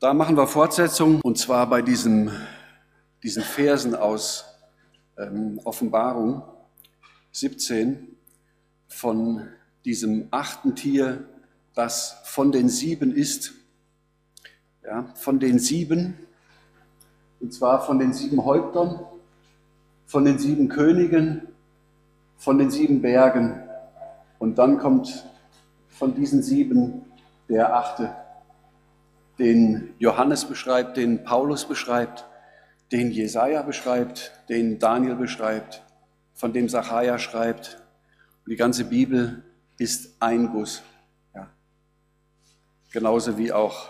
Da machen wir Fortsetzung und zwar bei diesem, diesen Versen aus ähm, Offenbarung 17 von diesem achten Tier, das von den sieben ist. Ja, von den sieben, und zwar von den sieben Häuptern, von den sieben Königen, von den sieben Bergen. Und dann kommt von diesen sieben der achte den Johannes beschreibt, den Paulus beschreibt, den Jesaja beschreibt, den Daniel beschreibt, von dem Sacharja schreibt. Und die ganze Bibel ist ein Guss. Ja. Genauso wie auch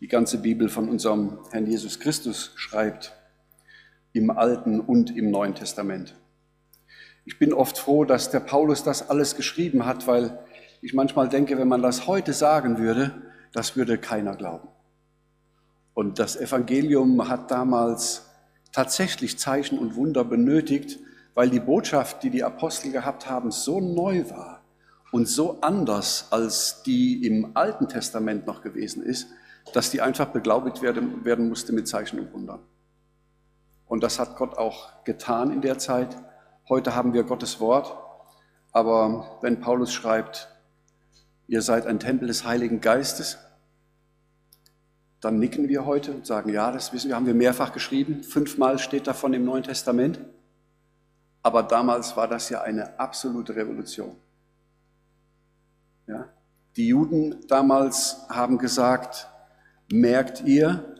die ganze Bibel von unserem Herrn Jesus Christus schreibt, im Alten und im Neuen Testament. Ich bin oft froh, dass der Paulus das alles geschrieben hat, weil ich manchmal denke, wenn man das heute sagen würde, das würde keiner glauben. Und das Evangelium hat damals tatsächlich Zeichen und Wunder benötigt, weil die Botschaft, die die Apostel gehabt haben, so neu war und so anders als die im Alten Testament noch gewesen ist, dass die einfach beglaubigt werden, werden musste mit Zeichen und Wundern. Und das hat Gott auch getan in der Zeit. Heute haben wir Gottes Wort, aber wenn Paulus schreibt, ihr seid ein Tempel des Heiligen Geistes, dann nicken wir heute und sagen, ja, das wissen wir, haben wir mehrfach geschrieben. Fünfmal steht davon im Neuen Testament. Aber damals war das ja eine absolute Revolution. Ja? Die Juden damals haben gesagt, merkt ihr,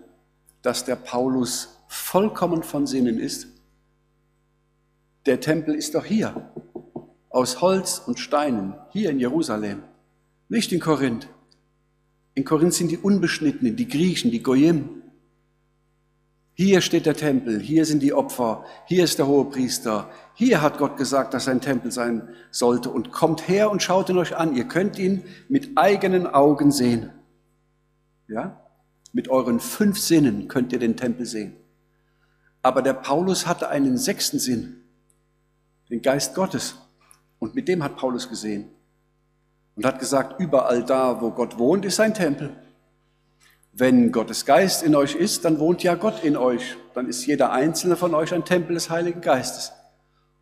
dass der Paulus vollkommen von Sinnen ist? Der Tempel ist doch hier, aus Holz und Steinen, hier in Jerusalem, nicht in Korinth. In Korinth sind die Unbeschnittenen, die Griechen, die Goyim. Hier steht der Tempel, hier sind die Opfer, hier ist der hohe Priester. Hier hat Gott gesagt, dass ein Tempel sein sollte. Und kommt her und schaut ihn euch an. Ihr könnt ihn mit eigenen Augen sehen. Ja? Mit euren fünf Sinnen könnt ihr den Tempel sehen. Aber der Paulus hatte einen sechsten Sinn, den Geist Gottes. Und mit dem hat Paulus gesehen und hat gesagt, überall da, wo Gott wohnt, ist ein Tempel. Wenn Gottes Geist in euch ist, dann wohnt ja Gott in euch. Dann ist jeder einzelne von euch ein Tempel des Heiligen Geistes.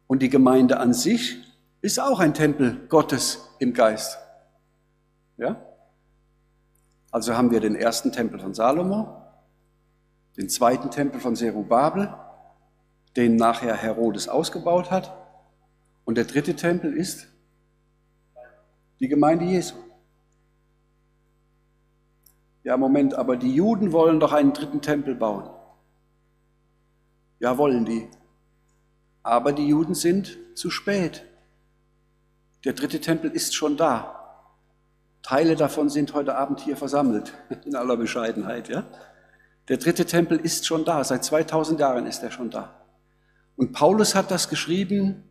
Und die Gemeinde an sich ist auch ein Tempel Gottes im Geist. Ja? Also haben wir den ersten Tempel von Salomo, den zweiten Tempel von Zerubabel, den nachher Herodes ausgebaut hat. Und der dritte Tempel ist die Gemeinde Jesu. Ja, Moment, aber die Juden wollen doch einen dritten Tempel bauen. Ja, wollen die. Aber die Juden sind zu spät. Der dritte Tempel ist schon da. Teile davon sind heute Abend hier versammelt, in aller Bescheidenheit, ja. Der dritte Tempel ist schon da, seit 2000 Jahren ist er schon da. Und Paulus hat das geschrieben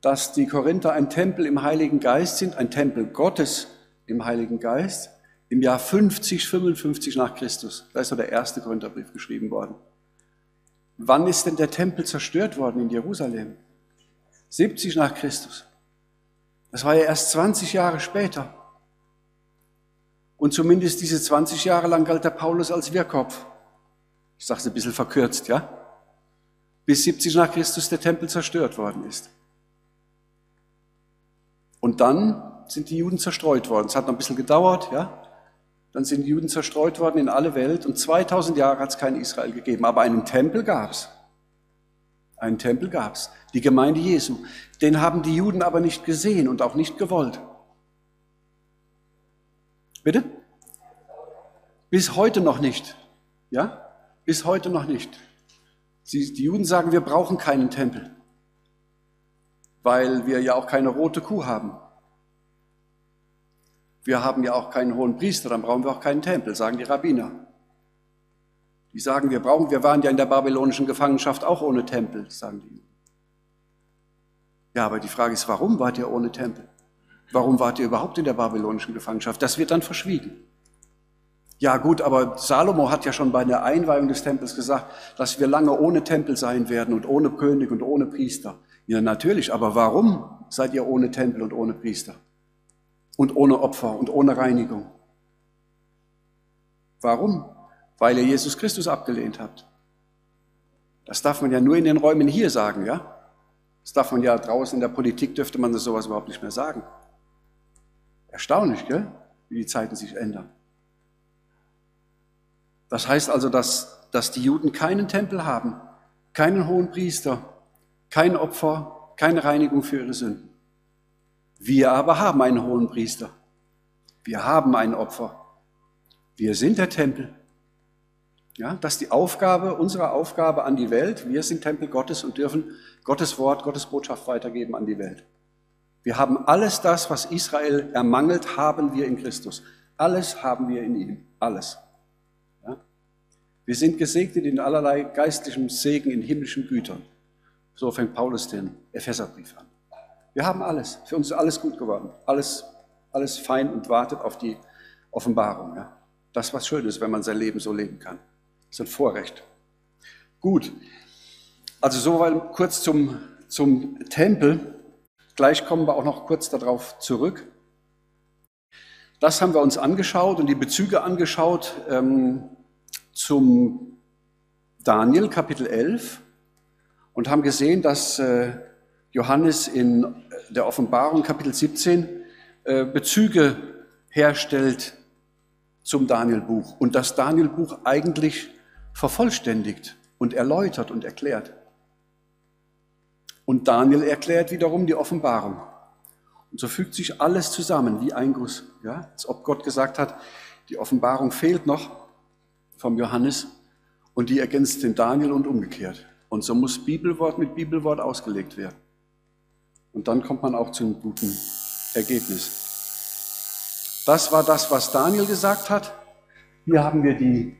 dass die Korinther ein Tempel im Heiligen Geist sind, ein Tempel Gottes im Heiligen Geist, im Jahr 50, 55 nach Christus. Da ist so der erste Korintherbrief geschrieben worden. Wann ist denn der Tempel zerstört worden in Jerusalem? 70 nach Christus. Das war ja erst 20 Jahre später. Und zumindest diese 20 Jahre lang galt der Paulus als Wirrkopf. Ich sage es ein bisschen verkürzt, ja? Bis 70 nach Christus der Tempel zerstört worden ist. Und dann sind die Juden zerstreut worden. Es hat noch ein bisschen gedauert, ja. Dann sind die Juden zerstreut worden in alle Welt und 2000 Jahre hat es kein Israel gegeben. Aber einen Tempel gab es. Einen Tempel gab es. Die Gemeinde Jesu. Den haben die Juden aber nicht gesehen und auch nicht gewollt. Bitte? Bis heute noch nicht. Ja? Bis heute noch nicht. Sie, die Juden sagen, wir brauchen keinen Tempel weil wir ja auch keine rote Kuh haben. Wir haben ja auch keinen hohen Priester, dann brauchen wir auch keinen Tempel, sagen die Rabbiner. Die sagen, wir brauchen, wir waren ja in der babylonischen Gefangenschaft auch ohne Tempel, sagen die. Ja, aber die Frage ist, warum wart ihr ohne Tempel? Warum wart ihr überhaupt in der babylonischen Gefangenschaft? Das wird dann verschwiegen. Ja gut, aber Salomo hat ja schon bei der Einweihung des Tempels gesagt, dass wir lange ohne Tempel sein werden und ohne König und ohne Priester. Ja, natürlich, aber warum seid ihr ohne Tempel und ohne Priester? Und ohne Opfer und ohne Reinigung? Warum? weil ihr Jesus Christus abgelehnt habt. Das darf man ja nur in den Räumen hier sagen, ja? Das darf man ja draußen in der Politik, dürfte man das sowas überhaupt nicht mehr sagen. Erstaunlich, gell? wie die Zeiten sich ändern. Das heißt also, dass, dass die Juden keinen Tempel haben, keinen hohen Priester, kein Opfer, keine Reinigung für ihre Sünden. Wir aber haben einen hohen Priester. Wir haben ein Opfer. Wir sind der Tempel. Ja, das ist die Aufgabe, unsere Aufgabe an die Welt. Wir sind Tempel Gottes und dürfen Gottes Wort, Gottes Botschaft weitergeben an die Welt. Wir haben alles das, was Israel ermangelt, haben wir in Christus. Alles haben wir in ihm. Alles. Ja? Wir sind gesegnet in allerlei geistlichem Segen, in himmlischen Gütern. So fängt Paulus den Epheserbrief an. Wir haben alles. Für uns ist alles gut geworden. Alles, alles fein und wartet auf die Offenbarung. Ja? Das, was schön ist, wenn man sein Leben so leben kann. Das ist ein Vorrecht. Gut. Also soweit kurz zum, zum Tempel. Gleich kommen wir auch noch kurz darauf zurück. Das haben wir uns angeschaut und die Bezüge angeschaut ähm, zum Daniel Kapitel 11 und haben gesehen, dass äh, Johannes in der Offenbarung Kapitel 17 äh, Bezüge herstellt zum Danielbuch und das Danielbuch eigentlich vervollständigt und erläutert und erklärt. Und Daniel erklärt wiederum die Offenbarung. Und so fügt sich alles zusammen wie ein Guss. Ja? Als ob Gott gesagt hat, die Offenbarung fehlt noch vom Johannes und die ergänzt den Daniel und umgekehrt. Und so muss Bibelwort mit Bibelwort ausgelegt werden. Und dann kommt man auch zu einem guten Ergebnis. Das war das, was Daniel gesagt hat. Hier haben wir die,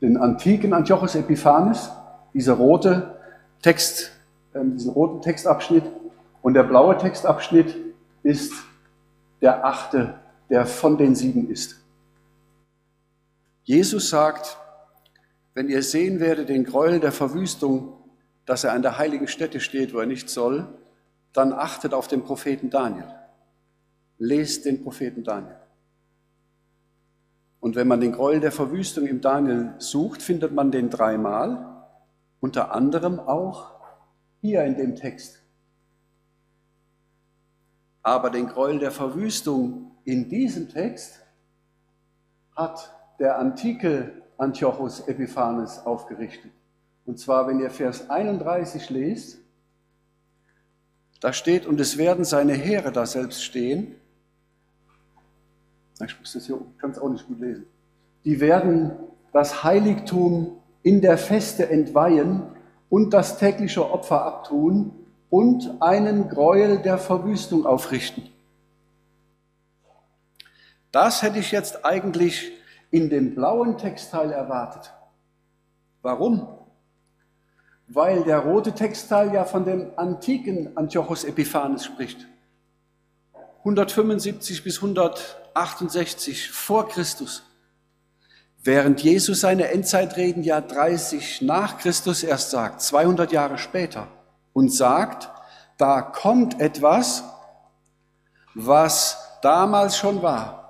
den antiken Antiochus Epiphanes, dieser rote Text ähm, diesen roten Textabschnitt. Und der blaue Textabschnitt ist der achte, der von den sieben ist. Jesus sagt, wenn ihr sehen werdet den Gräuel der Verwüstung, dass er an der heiligen Stätte steht, wo er nicht soll, dann achtet auf den Propheten Daniel. Lest den Propheten Daniel. Und wenn man den Gräuel der Verwüstung im Daniel sucht, findet man den dreimal, unter anderem auch hier in dem Text. Aber den Gräuel der Verwüstung in diesem Text hat der antike Antiochus Epiphanes aufgerichtet. Und zwar, wenn ihr Vers 31 lest, da steht, und es werden seine Heere da selbst stehen. Ich muss das hier, kann es auch nicht gut lesen. Die werden das Heiligtum in der Feste entweihen und das tägliche Opfer abtun und einen Gräuel der Verwüstung aufrichten. Das hätte ich jetzt eigentlich in dem blauen Textteil erwartet. Warum? Weil der rote Textteil ja von dem antiken Antiochus Epiphanes spricht. 175 bis 168 vor Christus. Während Jesus seine Endzeitreden ja 30 nach Christus erst sagt, 200 Jahre später, und sagt, da kommt etwas, was damals schon war.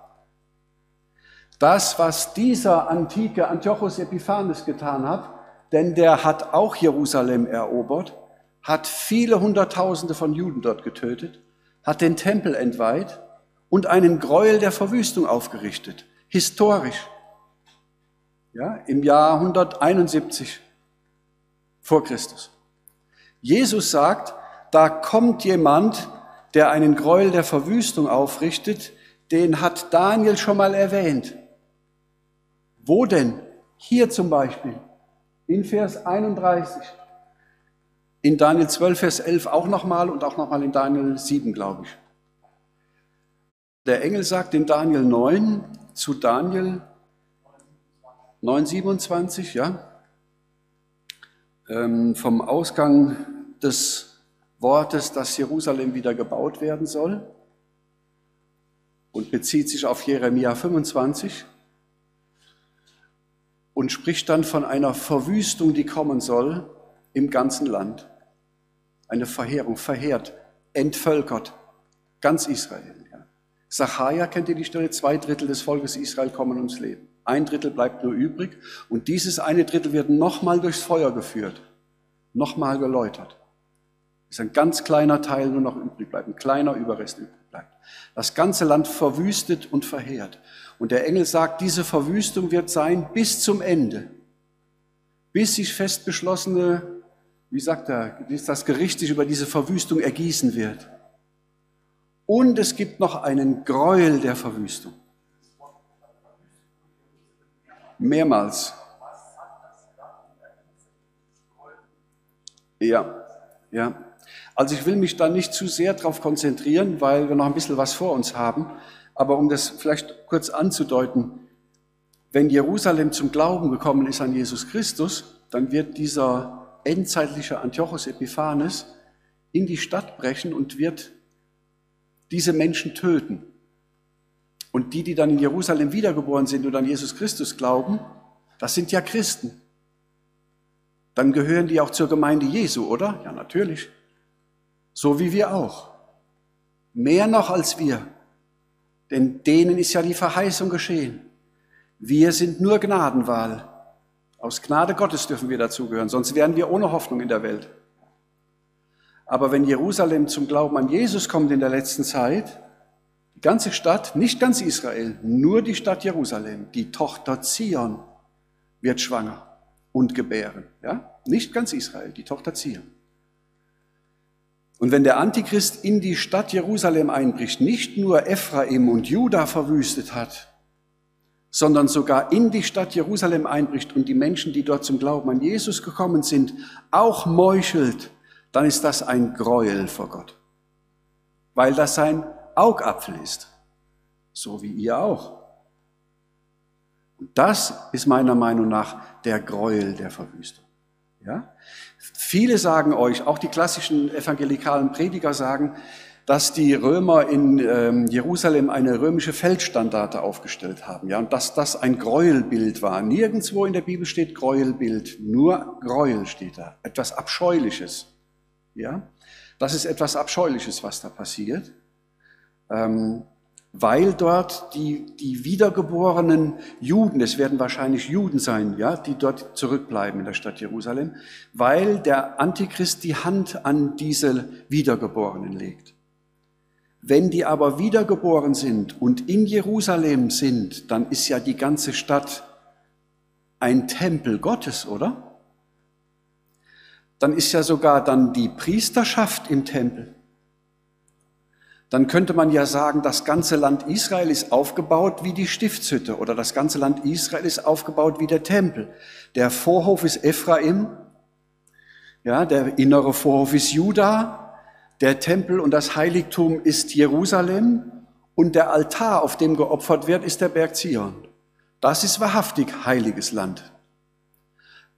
Das, was dieser antike Antiochus Epiphanes getan hat, denn der hat auch Jerusalem erobert, hat viele Hunderttausende von Juden dort getötet, hat den Tempel entweiht und einen Gräuel der Verwüstung aufgerichtet, historisch ja, im Jahr 171 vor Christus. Jesus sagt, da kommt jemand, der einen Gräuel der Verwüstung aufrichtet, den hat Daniel schon mal erwähnt. Wo denn? Hier zum Beispiel, in Vers 31. In Daniel 12, Vers 11 auch nochmal und auch nochmal in Daniel 7, glaube ich. Der Engel sagt in Daniel 9 zu Daniel, 927, ja, ähm, vom Ausgang des Wortes, dass Jerusalem wieder gebaut werden soll und bezieht sich auf Jeremia 25 und spricht dann von einer Verwüstung, die kommen soll im ganzen Land. Eine Verheerung, verheert, entvölkert, ganz Israel. Ja. Sacharja kennt ihr die Stelle, zwei Drittel des Volkes Israel kommen ums Leben. Ein Drittel bleibt nur übrig und dieses eine Drittel wird nochmal durchs Feuer geführt, nochmal geläutert. Ist ein ganz kleiner Teil nur noch übrig bleibt, ein kleiner Überrest übrig bleibt. Das ganze Land verwüstet und verheert. Und der Engel sagt, diese Verwüstung wird sein bis zum Ende, bis sich fest beschlossene, wie sagt er, das Gericht sich über diese Verwüstung ergießen wird. Und es gibt noch einen Gräuel der Verwüstung. Mehrmals. Ja, ja. Also ich will mich da nicht zu sehr darauf konzentrieren, weil wir noch ein bisschen was vor uns haben. Aber um das vielleicht kurz anzudeuten, wenn Jerusalem zum Glauben gekommen ist an Jesus Christus, dann wird dieser endzeitliche Antiochus Epiphanes in die Stadt brechen und wird diese Menschen töten. Und die, die dann in Jerusalem wiedergeboren sind und an Jesus Christus glauben, das sind ja Christen. Dann gehören die auch zur Gemeinde Jesu, oder? Ja, natürlich. So wie wir auch. Mehr noch als wir. Denn denen ist ja die Verheißung geschehen. Wir sind nur Gnadenwahl. Aus Gnade Gottes dürfen wir dazugehören, sonst wären wir ohne Hoffnung in der Welt. Aber wenn Jerusalem zum Glauben an Jesus kommt in der letzten Zeit, die ganze Stadt, nicht ganz Israel, nur die Stadt Jerusalem, die Tochter Zion wird schwanger und gebären. Ja? Nicht ganz Israel, die Tochter Zion. Und wenn der Antichrist in die Stadt Jerusalem einbricht, nicht nur Ephraim und Juda verwüstet hat, sondern sogar in die Stadt Jerusalem einbricht und die Menschen, die dort zum Glauben an Jesus gekommen sind, auch meuchelt, dann ist das ein Gräuel vor Gott, weil das sein Augapfel ist, so wie ihr auch. Und das ist meiner Meinung nach der Gräuel der Verwüstung. Ja? Viele sagen euch, auch die klassischen evangelikalen Prediger sagen, dass die Römer in ähm, Jerusalem eine römische Feldstandarte aufgestellt haben, ja, und dass das ein Gräuelbild war. Nirgendwo in der Bibel steht Gräuelbild, nur Gräuel steht da, etwas Abscheuliches. Ja, das ist etwas Abscheuliches, was da passiert, ähm, weil dort die, die wiedergeborenen Juden, es werden wahrscheinlich Juden sein, ja, die dort zurückbleiben in der Stadt Jerusalem, weil der Antichrist die Hand an diese Wiedergeborenen legt. Wenn die aber wiedergeboren sind und in Jerusalem sind, dann ist ja die ganze Stadt ein Tempel Gottes, oder? dann ist ja sogar dann die Priesterschaft im Tempel. Dann könnte man ja sagen, das ganze Land Israel ist aufgebaut wie die Stiftshütte oder das ganze Land Israel ist aufgebaut wie der Tempel. Der Vorhof ist Ephraim, ja, der innere Vorhof ist Juda, der Tempel und das Heiligtum ist Jerusalem und der Altar, auf dem geopfert wird, ist der Berg Zion. Das ist wahrhaftig heiliges Land.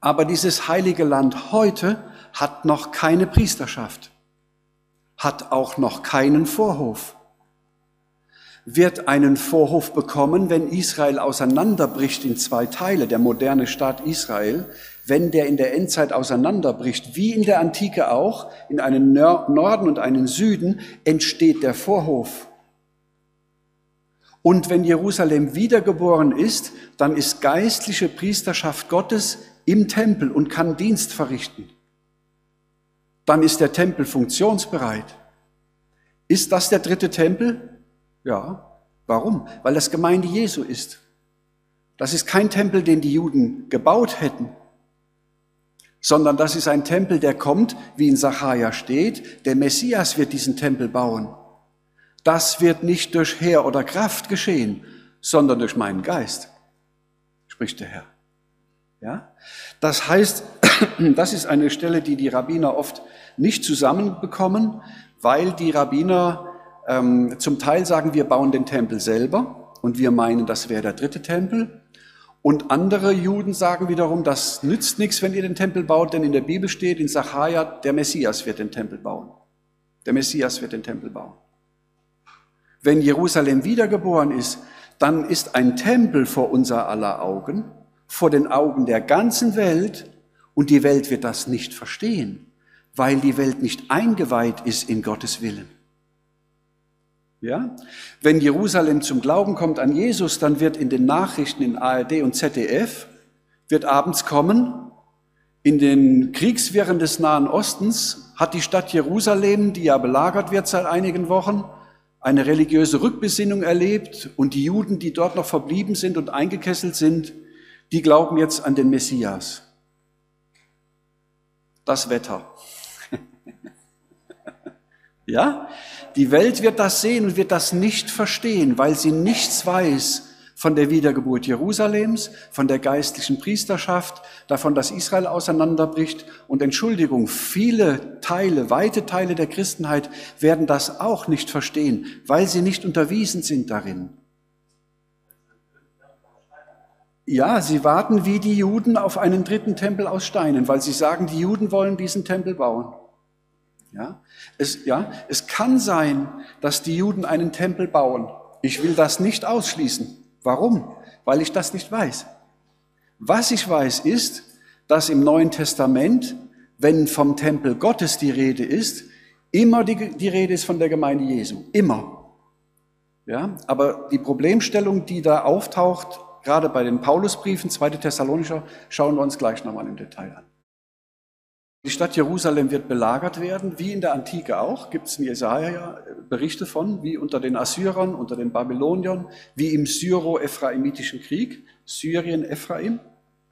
Aber dieses heilige Land heute hat noch keine Priesterschaft, hat auch noch keinen Vorhof, wird einen Vorhof bekommen, wenn Israel auseinanderbricht in zwei Teile, der moderne Staat Israel, wenn der in der Endzeit auseinanderbricht, wie in der Antike auch, in einen Norden und einen Süden, entsteht der Vorhof. Und wenn Jerusalem wiedergeboren ist, dann ist geistliche Priesterschaft Gottes im Tempel und kann Dienst verrichten dann ist der Tempel funktionsbereit. Ist das der dritte Tempel? Ja. Warum? Weil das Gemeinde Jesu ist. Das ist kein Tempel, den die Juden gebaut hätten, sondern das ist ein Tempel, der kommt, wie in Sacharja steht, der Messias wird diesen Tempel bauen. Das wird nicht durch Heer oder Kraft geschehen, sondern durch meinen Geist, spricht der Herr. Ja? Das heißt, das ist eine Stelle, die die Rabbiner oft nicht zusammenbekommen, weil die Rabbiner ähm, zum Teil sagen, wir bauen den Tempel selber und wir meinen, das wäre der dritte Tempel. Und andere Juden sagen wiederum, das nützt nichts, wenn ihr den Tempel baut, denn in der Bibel steht, in Sacharja, der Messias wird den Tempel bauen. Der Messias wird den Tempel bauen. Wenn Jerusalem wiedergeboren ist, dann ist ein Tempel vor unser aller Augen, vor den Augen der ganzen Welt, und die Welt wird das nicht verstehen weil die Welt nicht eingeweiht ist in Gottes Willen. Ja? Wenn Jerusalem zum Glauben kommt an Jesus, dann wird in den Nachrichten in ARD und ZDF, wird abends kommen, in den Kriegswirren des Nahen Ostens hat die Stadt Jerusalem, die ja belagert wird seit einigen Wochen, eine religiöse Rückbesinnung erlebt und die Juden, die dort noch verblieben sind und eingekesselt sind, die glauben jetzt an den Messias. Das Wetter. ja? Die Welt wird das sehen und wird das nicht verstehen, weil sie nichts weiß von der Wiedergeburt Jerusalems, von der geistlichen Priesterschaft, davon, dass Israel auseinanderbricht. Und Entschuldigung, viele Teile, weite Teile der Christenheit werden das auch nicht verstehen, weil sie nicht unterwiesen sind darin. Ja, sie warten wie die Juden auf einen dritten Tempel aus Steinen, weil sie sagen, die Juden wollen diesen Tempel bauen. Ja, es, ja, es kann sein, dass die Juden einen Tempel bauen. Ich will das nicht ausschließen. Warum? Weil ich das nicht weiß. Was ich weiß ist, dass im Neuen Testament, wenn vom Tempel Gottes die Rede ist, immer die, die Rede ist von der Gemeinde Jesu. Immer. Ja, aber die Problemstellung, die da auftaucht, gerade bei den Paulusbriefen, 2. Thessalonischer, schauen wir uns gleich nochmal im Detail an. Die Stadt Jerusalem wird belagert werden, wie in der Antike auch, gibt es in Jesaja Berichte von, wie unter den Assyrern, unter den Babyloniern, wie im Syro-Ephraimitischen Krieg, Syrien, Ephraim,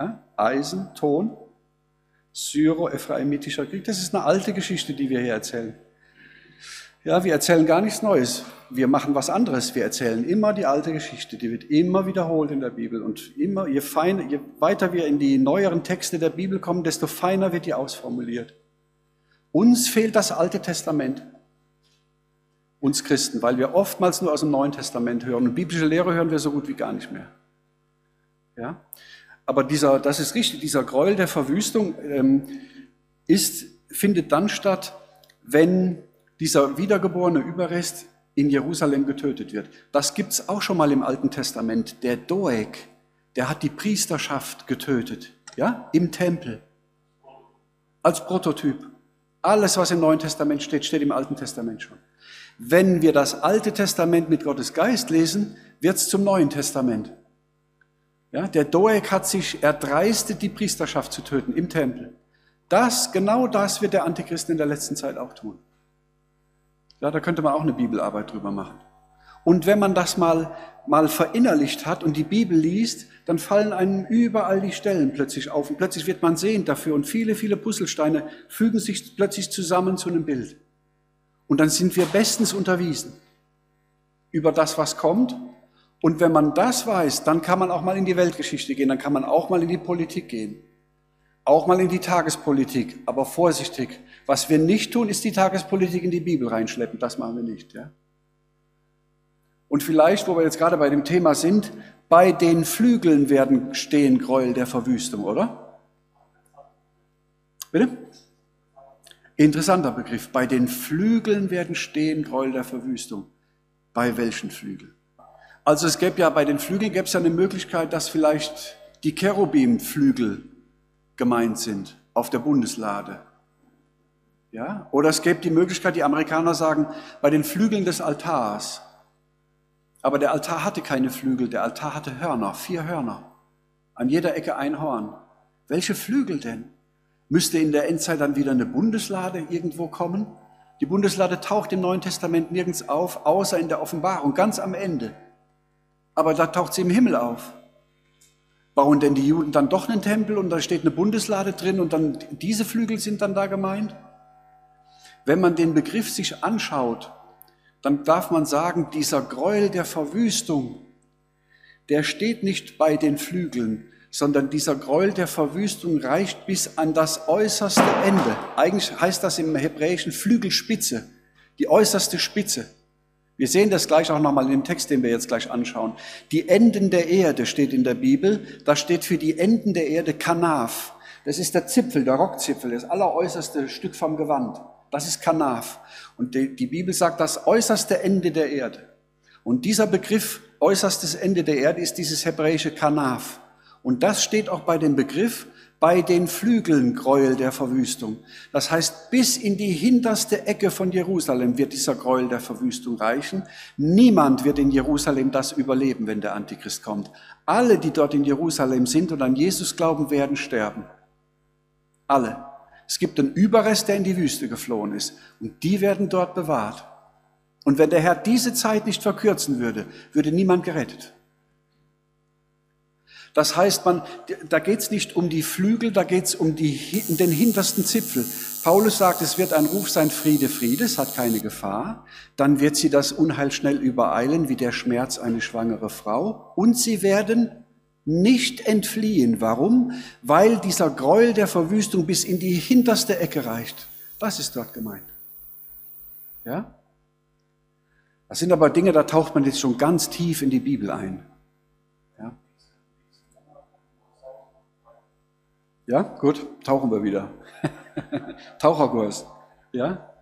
ja, Eisen, Ton, Syro-Ephraimischer Krieg. Das ist eine alte Geschichte, die wir hier erzählen. Ja, wir erzählen gar nichts Neues. Wir machen was anderes. Wir erzählen immer die alte Geschichte. Die wird immer wiederholt in der Bibel. Und immer, je, feiner, je weiter wir in die neueren Texte der Bibel kommen, desto feiner wird die ausformuliert. Uns fehlt das Alte Testament. Uns Christen, weil wir oftmals nur aus dem Neuen Testament hören. Und biblische Lehre hören wir so gut wie gar nicht mehr. Ja? Aber dieser, das ist richtig, dieser Gräuel der Verwüstung ähm, ist, findet dann statt, wenn dieser wiedergeborene Überrest in Jerusalem getötet wird. Das gibt es auch schon mal im Alten Testament. Der Doeg, der hat die Priesterschaft getötet, ja, im Tempel. Als Prototyp. Alles, was im Neuen Testament steht, steht im Alten Testament schon. Wenn wir das Alte Testament mit Gottes Geist lesen, wird es zum Neuen Testament. Ja, der Doeg hat sich erdreistet, die Priesterschaft zu töten im Tempel. Das, genau das wird der Antichrist in der letzten Zeit auch tun. Ja, da könnte man auch eine Bibelarbeit drüber machen. Und wenn man das mal, mal verinnerlicht hat und die Bibel liest, dann fallen einem überall die Stellen plötzlich auf und plötzlich wird man sehend dafür und viele, viele Puzzlesteine fügen sich plötzlich zusammen zu einem Bild. Und dann sind wir bestens unterwiesen über das, was kommt. Und wenn man das weiß, dann kann man auch mal in die Weltgeschichte gehen, dann kann man auch mal in die Politik gehen. Auch mal in die Tagespolitik, aber vorsichtig. Was wir nicht tun, ist die Tagespolitik in die Bibel reinschleppen. Das machen wir nicht. Ja? Und vielleicht, wo wir jetzt gerade bei dem Thema sind, bei den Flügeln werden stehen Gräuel der Verwüstung, oder? Bitte? Interessanter Begriff. Bei den Flügeln werden stehen Gräuel der Verwüstung. Bei welchen Flügeln? Also es gäbe ja bei den Flügeln gäbe es ja eine Möglichkeit, dass vielleicht die Cherubim-Flügel gemeint sind auf der Bundeslade. Ja? Oder es gäbe die Möglichkeit, die Amerikaner sagen, bei den Flügeln des Altars. Aber der Altar hatte keine Flügel, der Altar hatte Hörner, vier Hörner. An jeder Ecke ein Horn. Welche Flügel denn? Müsste in der Endzeit dann wieder eine Bundeslade irgendwo kommen? Die Bundeslade taucht im Neuen Testament nirgends auf, außer in der Offenbarung, ganz am Ende. Aber da taucht sie im Himmel auf. Bauen denn die Juden dann doch einen Tempel und da steht eine Bundeslade drin und dann diese Flügel sind dann da gemeint? Wenn man den Begriff sich anschaut, dann darf man sagen, dieser Gräuel der Verwüstung, der steht nicht bei den Flügeln, sondern dieser Gräuel der Verwüstung reicht bis an das äußerste Ende. Eigentlich heißt das im Hebräischen Flügelspitze, die äußerste Spitze. Wir sehen das gleich auch nochmal in dem Text, den wir jetzt gleich anschauen. Die Enden der Erde steht in der Bibel. Da steht für die Enden der Erde Kanaf. Das ist der Zipfel, der Rockzipfel, das alleräußerste Stück vom Gewand. Das ist Kanaf. Und die, die Bibel sagt das äußerste Ende der Erde. Und dieser Begriff äußerstes Ende der Erde ist dieses hebräische Kanaf. Und das steht auch bei dem Begriff, bei den Flügeln Gräuel der Verwüstung. Das heißt, bis in die hinterste Ecke von Jerusalem wird dieser Gräuel der Verwüstung reichen. Niemand wird in Jerusalem das überleben, wenn der Antichrist kommt. Alle, die dort in Jerusalem sind und an Jesus glauben, werden sterben. Alle. Es gibt einen Überrest, der in die Wüste geflohen ist. Und die werden dort bewahrt. Und wenn der Herr diese Zeit nicht verkürzen würde, würde niemand gerettet. Das heißt, man, da geht es nicht um die Flügel, da geht es um, die, um den hintersten Zipfel. Paulus sagt, es wird ein Ruf sein, Friede, Friede, es hat keine Gefahr. Dann wird sie das Unheil schnell übereilen, wie der Schmerz eine schwangere Frau. Und sie werden nicht entfliehen. Warum? Weil dieser Gräuel der Verwüstung bis in die hinterste Ecke reicht. Das ist dort gemeint. Ja? Das sind aber Dinge, da taucht man jetzt schon ganz tief in die Bibel ein. Ja, gut, tauchen wir wieder. Taucherkurs. Ja?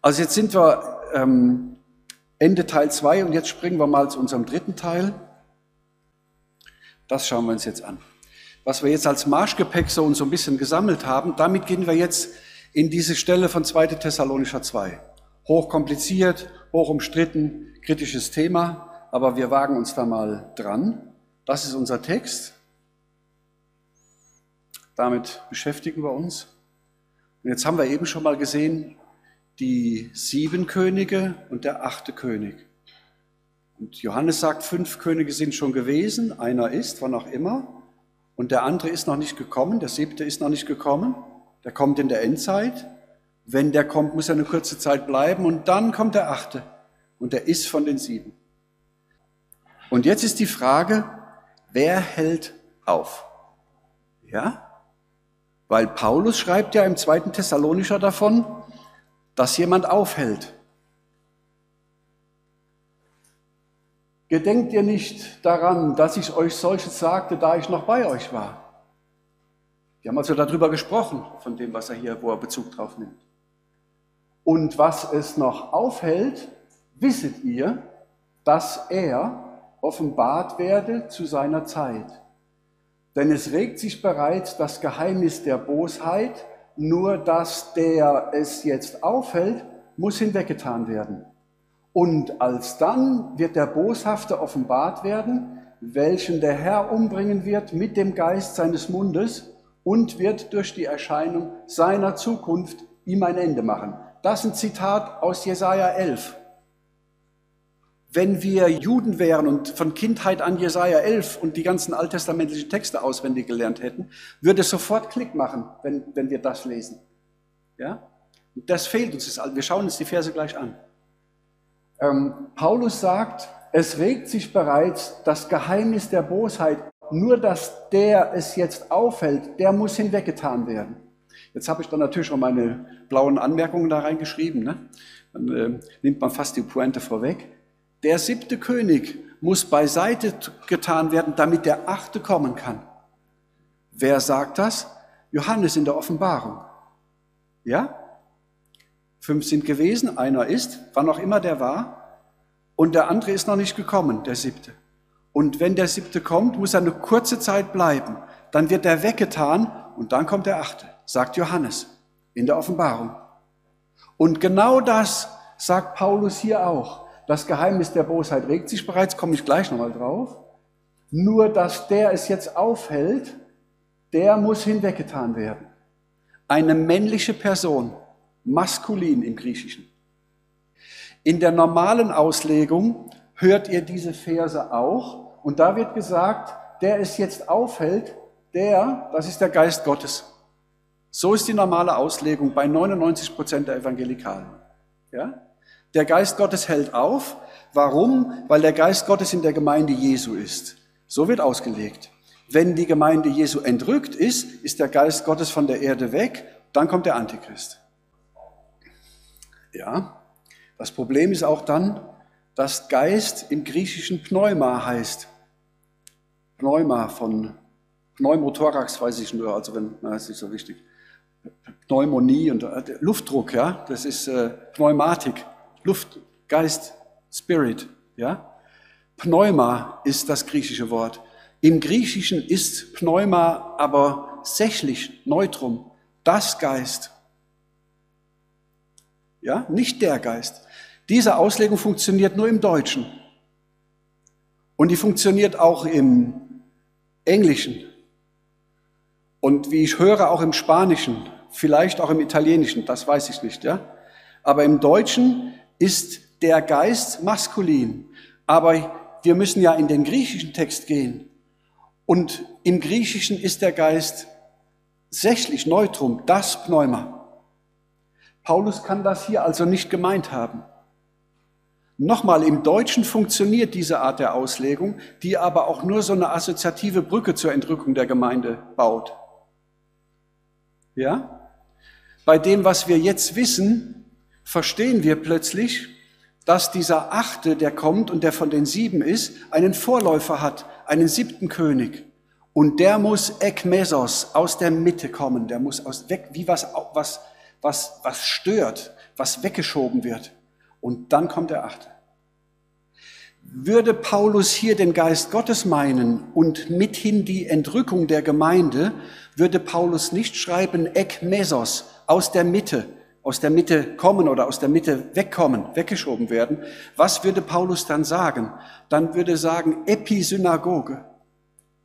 Also jetzt sind wir ähm, Ende Teil 2 und jetzt springen wir mal zu unserem dritten Teil. Das schauen wir uns jetzt an. Was wir jetzt als Marschgepäck so und so ein bisschen gesammelt haben, damit gehen wir jetzt in diese Stelle von 2. Thessalonischer 2. Hochkompliziert, hoch umstritten, kritisches Thema, aber wir wagen uns da mal dran. Das ist unser Text. Damit beschäftigen wir uns. Und jetzt haben wir eben schon mal gesehen, die sieben Könige und der achte König. Und Johannes sagt, fünf Könige sind schon gewesen, einer ist, wann auch immer, und der andere ist noch nicht gekommen, der siebte ist noch nicht gekommen, der kommt in der Endzeit. Wenn der kommt, muss er eine kurze Zeit bleiben und dann kommt der achte und der ist von den sieben. Und jetzt ist die Frage, wer hält auf? Ja? Weil Paulus schreibt ja im zweiten Thessalonischer davon, dass jemand aufhält. Gedenkt ihr nicht daran, dass ich euch solches sagte, da ich noch bei euch war? Wir haben also darüber gesprochen, von dem, was er hier, wo er Bezug drauf nimmt. Und was es noch aufhält, wisset ihr, dass er offenbart werde zu seiner Zeit. Denn es regt sich bereits das Geheimnis der Bosheit, nur dass der es jetzt aufhält, muss hinweggetan werden. Und alsdann wird der Boshafte offenbart werden, welchen der Herr umbringen wird mit dem Geist seines Mundes und wird durch die Erscheinung seiner Zukunft ihm ein Ende machen. Das ist ein Zitat aus Jesaja 11. Wenn wir Juden wären und von Kindheit an Jesaja 11 und die ganzen alttestamentlichen Texte auswendig gelernt hätten, würde es sofort Klick machen, wenn, wenn wir das lesen. Ja? Das fehlt uns. Wir schauen uns die Verse gleich an. Ähm, Paulus sagt, es regt sich bereits das Geheimnis der Bosheit, nur dass der es jetzt aufhält, der muss hinweggetan werden. Jetzt habe ich dann natürlich schon meine blauen Anmerkungen da reingeschrieben. Ne? Dann äh, nimmt man fast die Pointe vorweg. Der siebte König muss beiseite getan werden, damit der achte kommen kann. Wer sagt das? Johannes in der Offenbarung. Ja? Fünf sind gewesen, einer ist, wann auch immer der war, und der andere ist noch nicht gekommen, der siebte. Und wenn der siebte kommt, muss er eine kurze Zeit bleiben. Dann wird er weggetan und dann kommt der achte, sagt Johannes in der Offenbarung. Und genau das sagt Paulus hier auch. Das Geheimnis der Bosheit regt sich bereits, komme ich gleich nochmal drauf. Nur, dass der es jetzt aufhält, der muss hinweggetan werden. Eine männliche Person, maskulin im Griechischen. In der normalen Auslegung hört ihr diese Verse auch und da wird gesagt, der es jetzt aufhält, der, das ist der Geist Gottes. So ist die normale Auslegung bei 99 Prozent der Evangelikalen. Ja? Der Geist Gottes hält auf. Warum? Weil der Geist Gottes in der Gemeinde Jesu ist. So wird ausgelegt. Wenn die Gemeinde Jesu entrückt ist, ist der Geist Gottes von der Erde weg, dann kommt der Antichrist. Ja, das Problem ist auch dann, dass Geist im Griechischen Pneuma heißt. Pneuma von Pneumothorax weiß ich nur, also wenn, na, ist nicht so wichtig. Pneumonie und äh, Luftdruck, ja, das ist äh, Pneumatik. Luft, Geist, Spirit, ja? Pneuma ist das griechische Wort. Im Griechischen ist Pneuma aber sächlich, Neutrum, das Geist. Ja, nicht der Geist. Diese Auslegung funktioniert nur im Deutschen. Und die funktioniert auch im Englischen. Und wie ich höre, auch im Spanischen, vielleicht auch im Italienischen, das weiß ich nicht, ja. Aber im Deutschen ist der Geist maskulin. Aber wir müssen ja in den griechischen Text gehen. Und im Griechischen ist der Geist sächlich, Neutrum, das Pneuma. Paulus kann das hier also nicht gemeint haben. Nochmal, im Deutschen funktioniert diese Art der Auslegung, die aber auch nur so eine assoziative Brücke zur Entrückung der Gemeinde baut. Ja? Bei dem, was wir jetzt wissen, verstehen wir plötzlich, dass dieser Achte, der kommt und der von den sieben ist, einen Vorläufer hat, einen siebten König. Und der muss Ekmesos aus der Mitte kommen, der muss aus, weg, wie was, was, was, was stört, was weggeschoben wird. Und dann kommt der Achte. Würde Paulus hier den Geist Gottes meinen und mithin die Entrückung der Gemeinde, würde Paulus nicht schreiben Ekmesos aus der Mitte, aus der Mitte kommen oder aus der Mitte wegkommen, weggeschoben werden. Was würde Paulus dann sagen? Dann würde sagen Episynagoge,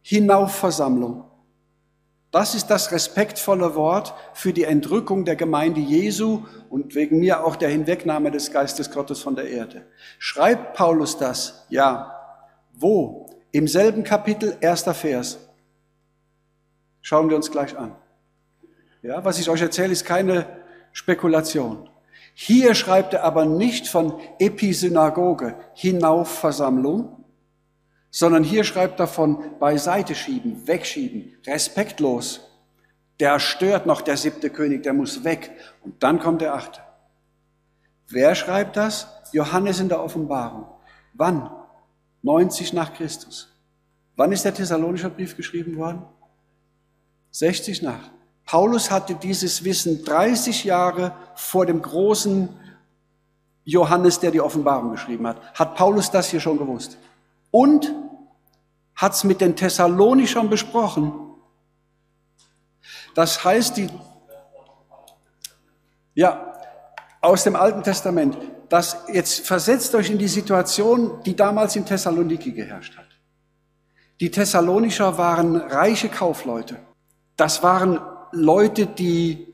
Hinaufversammlung. Das ist das respektvolle Wort für die Entrückung der Gemeinde Jesu und wegen mir auch der Hinwegnahme des Geistes Gottes von der Erde. Schreibt Paulus das? Ja. Wo? Im selben Kapitel, erster Vers. Schauen wir uns gleich an. Ja, was ich euch erzähle, ist keine Spekulation. Hier schreibt er aber nicht von Episynagoge, Hinaufversammlung, sondern hier schreibt er von beiseite schieben, wegschieben, respektlos. Der stört noch der siebte König, der muss weg. Und dann kommt der achte. Wer schreibt das? Johannes in der Offenbarung. Wann? 90 nach Christus. Wann ist der Thessalonischer Brief geschrieben worden? 60 nach. Paulus hatte dieses Wissen 30 Jahre vor dem großen Johannes, der die Offenbarung geschrieben hat. Hat Paulus das hier schon gewusst? Und hat es mit den Thessalonichern besprochen. Das heißt, die, ja, aus dem Alten Testament, das jetzt versetzt euch in die Situation, die damals in Thessaloniki geherrscht hat. Die Thessalonicher waren reiche Kaufleute. Das waren Leute, die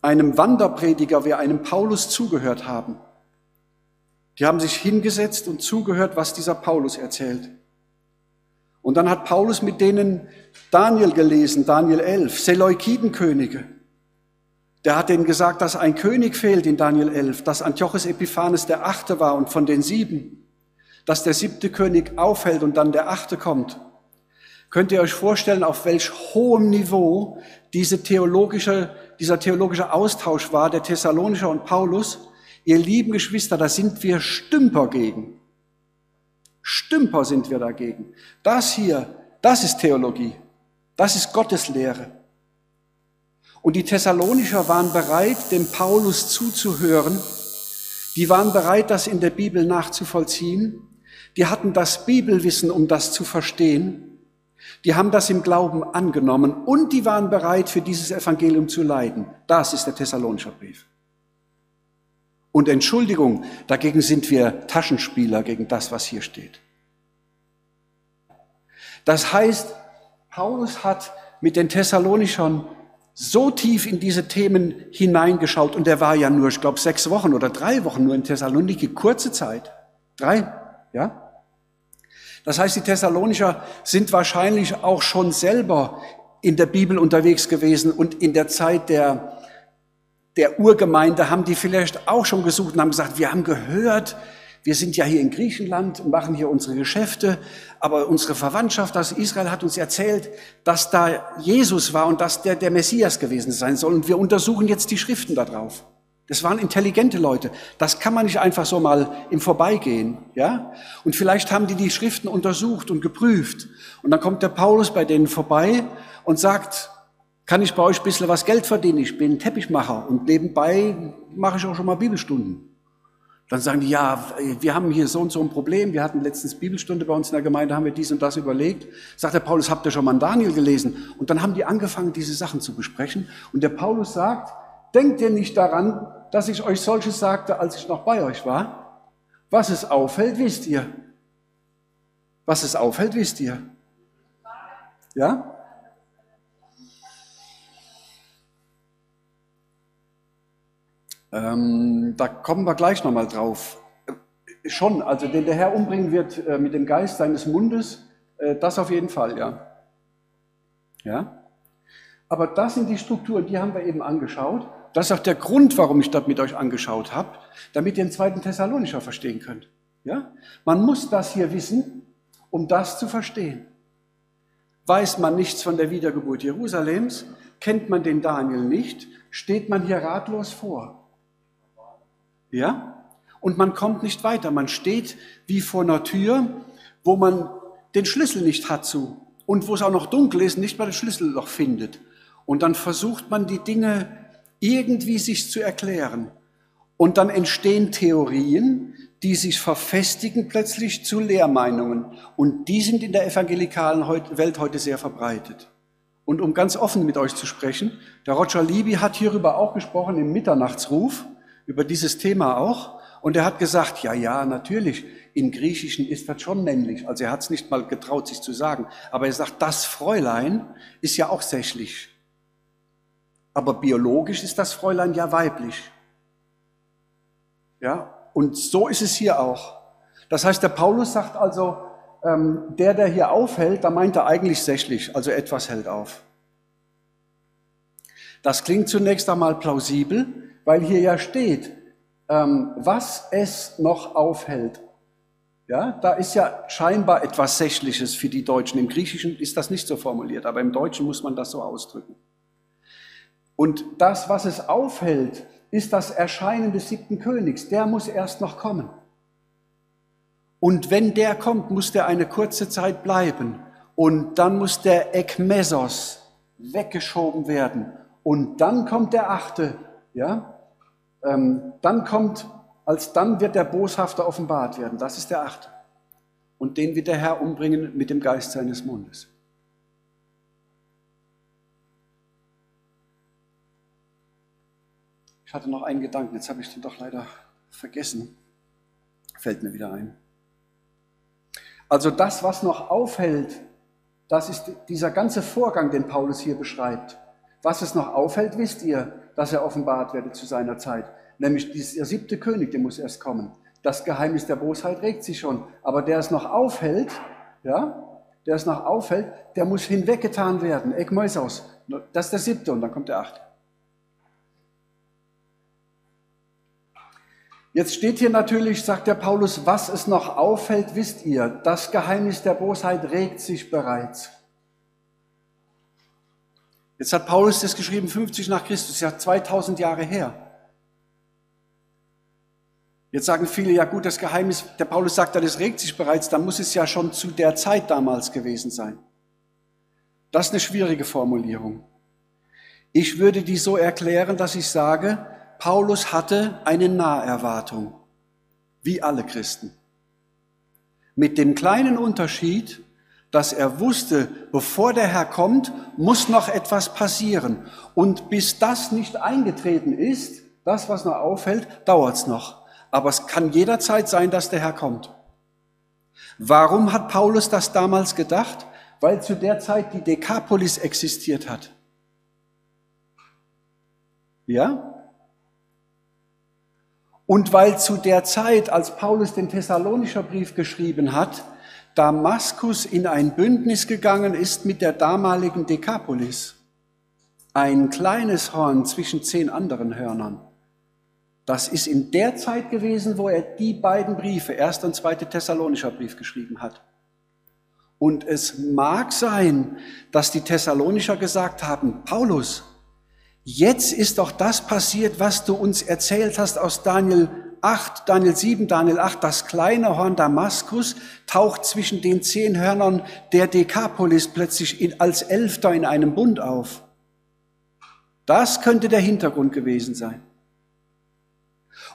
einem Wanderprediger wie einem Paulus zugehört haben. Die haben sich hingesetzt und zugehört, was dieser Paulus erzählt. Und dann hat Paulus mit denen Daniel gelesen, Daniel 11, Seleukidenkönige. Der hat denen gesagt, dass ein König fehlt in Daniel 11, dass Antiochus Epiphanes der Achte war und von den sieben, dass der siebte König aufhält und dann der Achte kommt. Könnt ihr euch vorstellen, auf welch hohem Niveau diese theologische, dieser theologische Austausch war, der Thessalonischer und Paulus? Ihr lieben Geschwister, da sind wir Stümper gegen. Stümper sind wir dagegen. Das hier, das ist Theologie. Das ist Gottes Lehre. Und die Thessalonicher waren bereit, dem Paulus zuzuhören. Die waren bereit, das in der Bibel nachzuvollziehen. Die hatten das Bibelwissen, um das zu verstehen. Die haben das im Glauben angenommen und die waren bereit, für dieses Evangelium zu leiden. Das ist der Thessalonischer Brief. Und Entschuldigung, dagegen sind wir Taschenspieler gegen das, was hier steht. Das heißt, Paulus hat mit den Thessalonichern so tief in diese Themen hineingeschaut und er war ja nur, ich glaube, sechs Wochen oder drei Wochen nur in Thessaloniki, kurze Zeit. Drei, ja? Das heißt, die Thessalonicher sind wahrscheinlich auch schon selber in der Bibel unterwegs gewesen und in der Zeit der der Urgemeinde haben die vielleicht auch schon gesucht und haben gesagt, wir haben gehört, wir sind ja hier in Griechenland und machen hier unsere Geschäfte, aber unsere Verwandtschaft aus Israel hat uns erzählt, dass da Jesus war und dass der der Messias gewesen sein soll. Und wir untersuchen jetzt die Schriften darauf. Das waren intelligente Leute. Das kann man nicht einfach so mal im Vorbeigehen, ja? Und vielleicht haben die die Schriften untersucht und geprüft. Und dann kommt der Paulus bei denen vorbei und sagt, kann ich bei euch ein bisschen was Geld verdienen. Ich bin Teppichmacher und nebenbei mache ich auch schon mal Bibelstunden. Dann sagen die, ja, wir haben hier so und so ein Problem. Wir hatten letztens Bibelstunde bei uns in der Gemeinde, haben wir dies und das überlegt. Sagt der Paulus, habt ihr schon mal Daniel gelesen? Und dann haben die angefangen, diese Sachen zu besprechen. Und der Paulus sagt, denkt ihr nicht daran, dass ich euch solches sagte, als ich noch bei euch war? Was es auffällt, wisst ihr. Was es auffällt, wisst ihr. Ja? Ähm, da kommen wir gleich nochmal drauf. Äh, schon, also den der Herr umbringen wird äh, mit dem Geist seines Mundes, äh, das auf jeden Fall, ja. Ja? Aber das sind die Strukturen, die haben wir eben angeschaut. Das ist auch der Grund, warum ich das mit euch angeschaut habe, damit ihr den zweiten Thessalonischer verstehen könnt. Ja? Man muss das hier wissen, um das zu verstehen. Weiß man nichts von der Wiedergeburt Jerusalems, kennt man den Daniel nicht, steht man hier ratlos vor. Ja? Und man kommt nicht weiter. Man steht wie vor einer Tür, wo man den Schlüssel nicht hat zu und wo es auch noch dunkel ist, nicht mal den Schlüsselloch findet. Und dann versucht man die Dinge irgendwie sich zu erklären. Und dann entstehen Theorien, die sich verfestigen plötzlich zu Lehrmeinungen. Und die sind in der evangelikalen Welt heute sehr verbreitet. Und um ganz offen mit euch zu sprechen, der Roger Libby hat hierüber auch gesprochen im Mitternachtsruf über dieses Thema auch. Und er hat gesagt, ja, ja, natürlich, im Griechischen ist das schon männlich. Also er hat es nicht mal getraut, sich zu sagen. Aber er sagt, das Fräulein ist ja auch sächlich. Aber biologisch ist das Fräulein ja weiblich. Ja, und so ist es hier auch. Das heißt, der Paulus sagt also, ähm, der, der hier aufhält, da meint er eigentlich sächlich, also etwas hält auf. Das klingt zunächst einmal plausibel, weil hier ja steht, ähm, was es noch aufhält. Ja, da ist ja scheinbar etwas Sächliches für die Deutschen. Im Griechischen ist das nicht so formuliert, aber im Deutschen muss man das so ausdrücken. Und das, was es aufhält, ist das Erscheinen des siebten Königs. Der muss erst noch kommen. Und wenn der kommt, muss der eine kurze Zeit bleiben. Und dann muss der Ekmesos weggeschoben werden. Und dann kommt der achte, ja, ähm, dann kommt, als dann wird der Boshafte offenbart werden. Das ist der Achte. Und den wird der Herr umbringen mit dem Geist seines Mundes. Ich hatte noch einen Gedanken, jetzt habe ich den doch leider vergessen. Fällt mir wieder ein. Also das, was noch aufhält, das ist dieser ganze Vorgang, den Paulus hier beschreibt. Was es noch aufhält, wisst ihr, dass er offenbart werde zu seiner Zeit. Nämlich der siebte König, der muss erst kommen. Das Geheimnis der Bosheit regt sich schon. Aber der es noch aufhält, ja, der es noch aufhält, der muss hinweggetan werden. Ekmoisos. Das ist der siebte und dann kommt der achte. Jetzt steht hier natürlich, sagt der Paulus, was es noch auffällt, wisst ihr. Das Geheimnis der Bosheit regt sich bereits. Jetzt hat Paulus das geschrieben 50 nach Christus, ja 2000 Jahre her. Jetzt sagen viele, ja gut, das Geheimnis, der Paulus sagt, das regt sich bereits, dann muss es ja schon zu der Zeit damals gewesen sein. Das ist eine schwierige Formulierung. Ich würde die so erklären, dass ich sage, Paulus hatte eine Naherwartung, wie alle Christen. Mit dem kleinen Unterschied, dass er wusste, bevor der Herr kommt, muss noch etwas passieren. Und bis das nicht eingetreten ist, das, was noch auffällt, dauert es noch. Aber es kann jederzeit sein, dass der Herr kommt. Warum hat Paulus das damals gedacht? Weil zu der Zeit die Dekapolis existiert hat. Ja? Und weil zu der Zeit, als Paulus den Thessalonischer Brief geschrieben hat, Damaskus in ein Bündnis gegangen ist mit der damaligen Dekapolis. Ein kleines Horn zwischen zehn anderen Hörnern. Das ist in der Zeit gewesen, wo er die beiden Briefe, erster und zweiter Thessalonischer Brief, geschrieben hat. Und es mag sein, dass die Thessalonischer gesagt haben, Paulus, jetzt ist doch das passiert, was du uns erzählt hast aus Daniel 8, Daniel 7, Daniel 8, das kleine Horn Damaskus taucht zwischen den zehn Hörnern der Dekapolis plötzlich in, als Elfter in einem Bund auf. Das könnte der Hintergrund gewesen sein.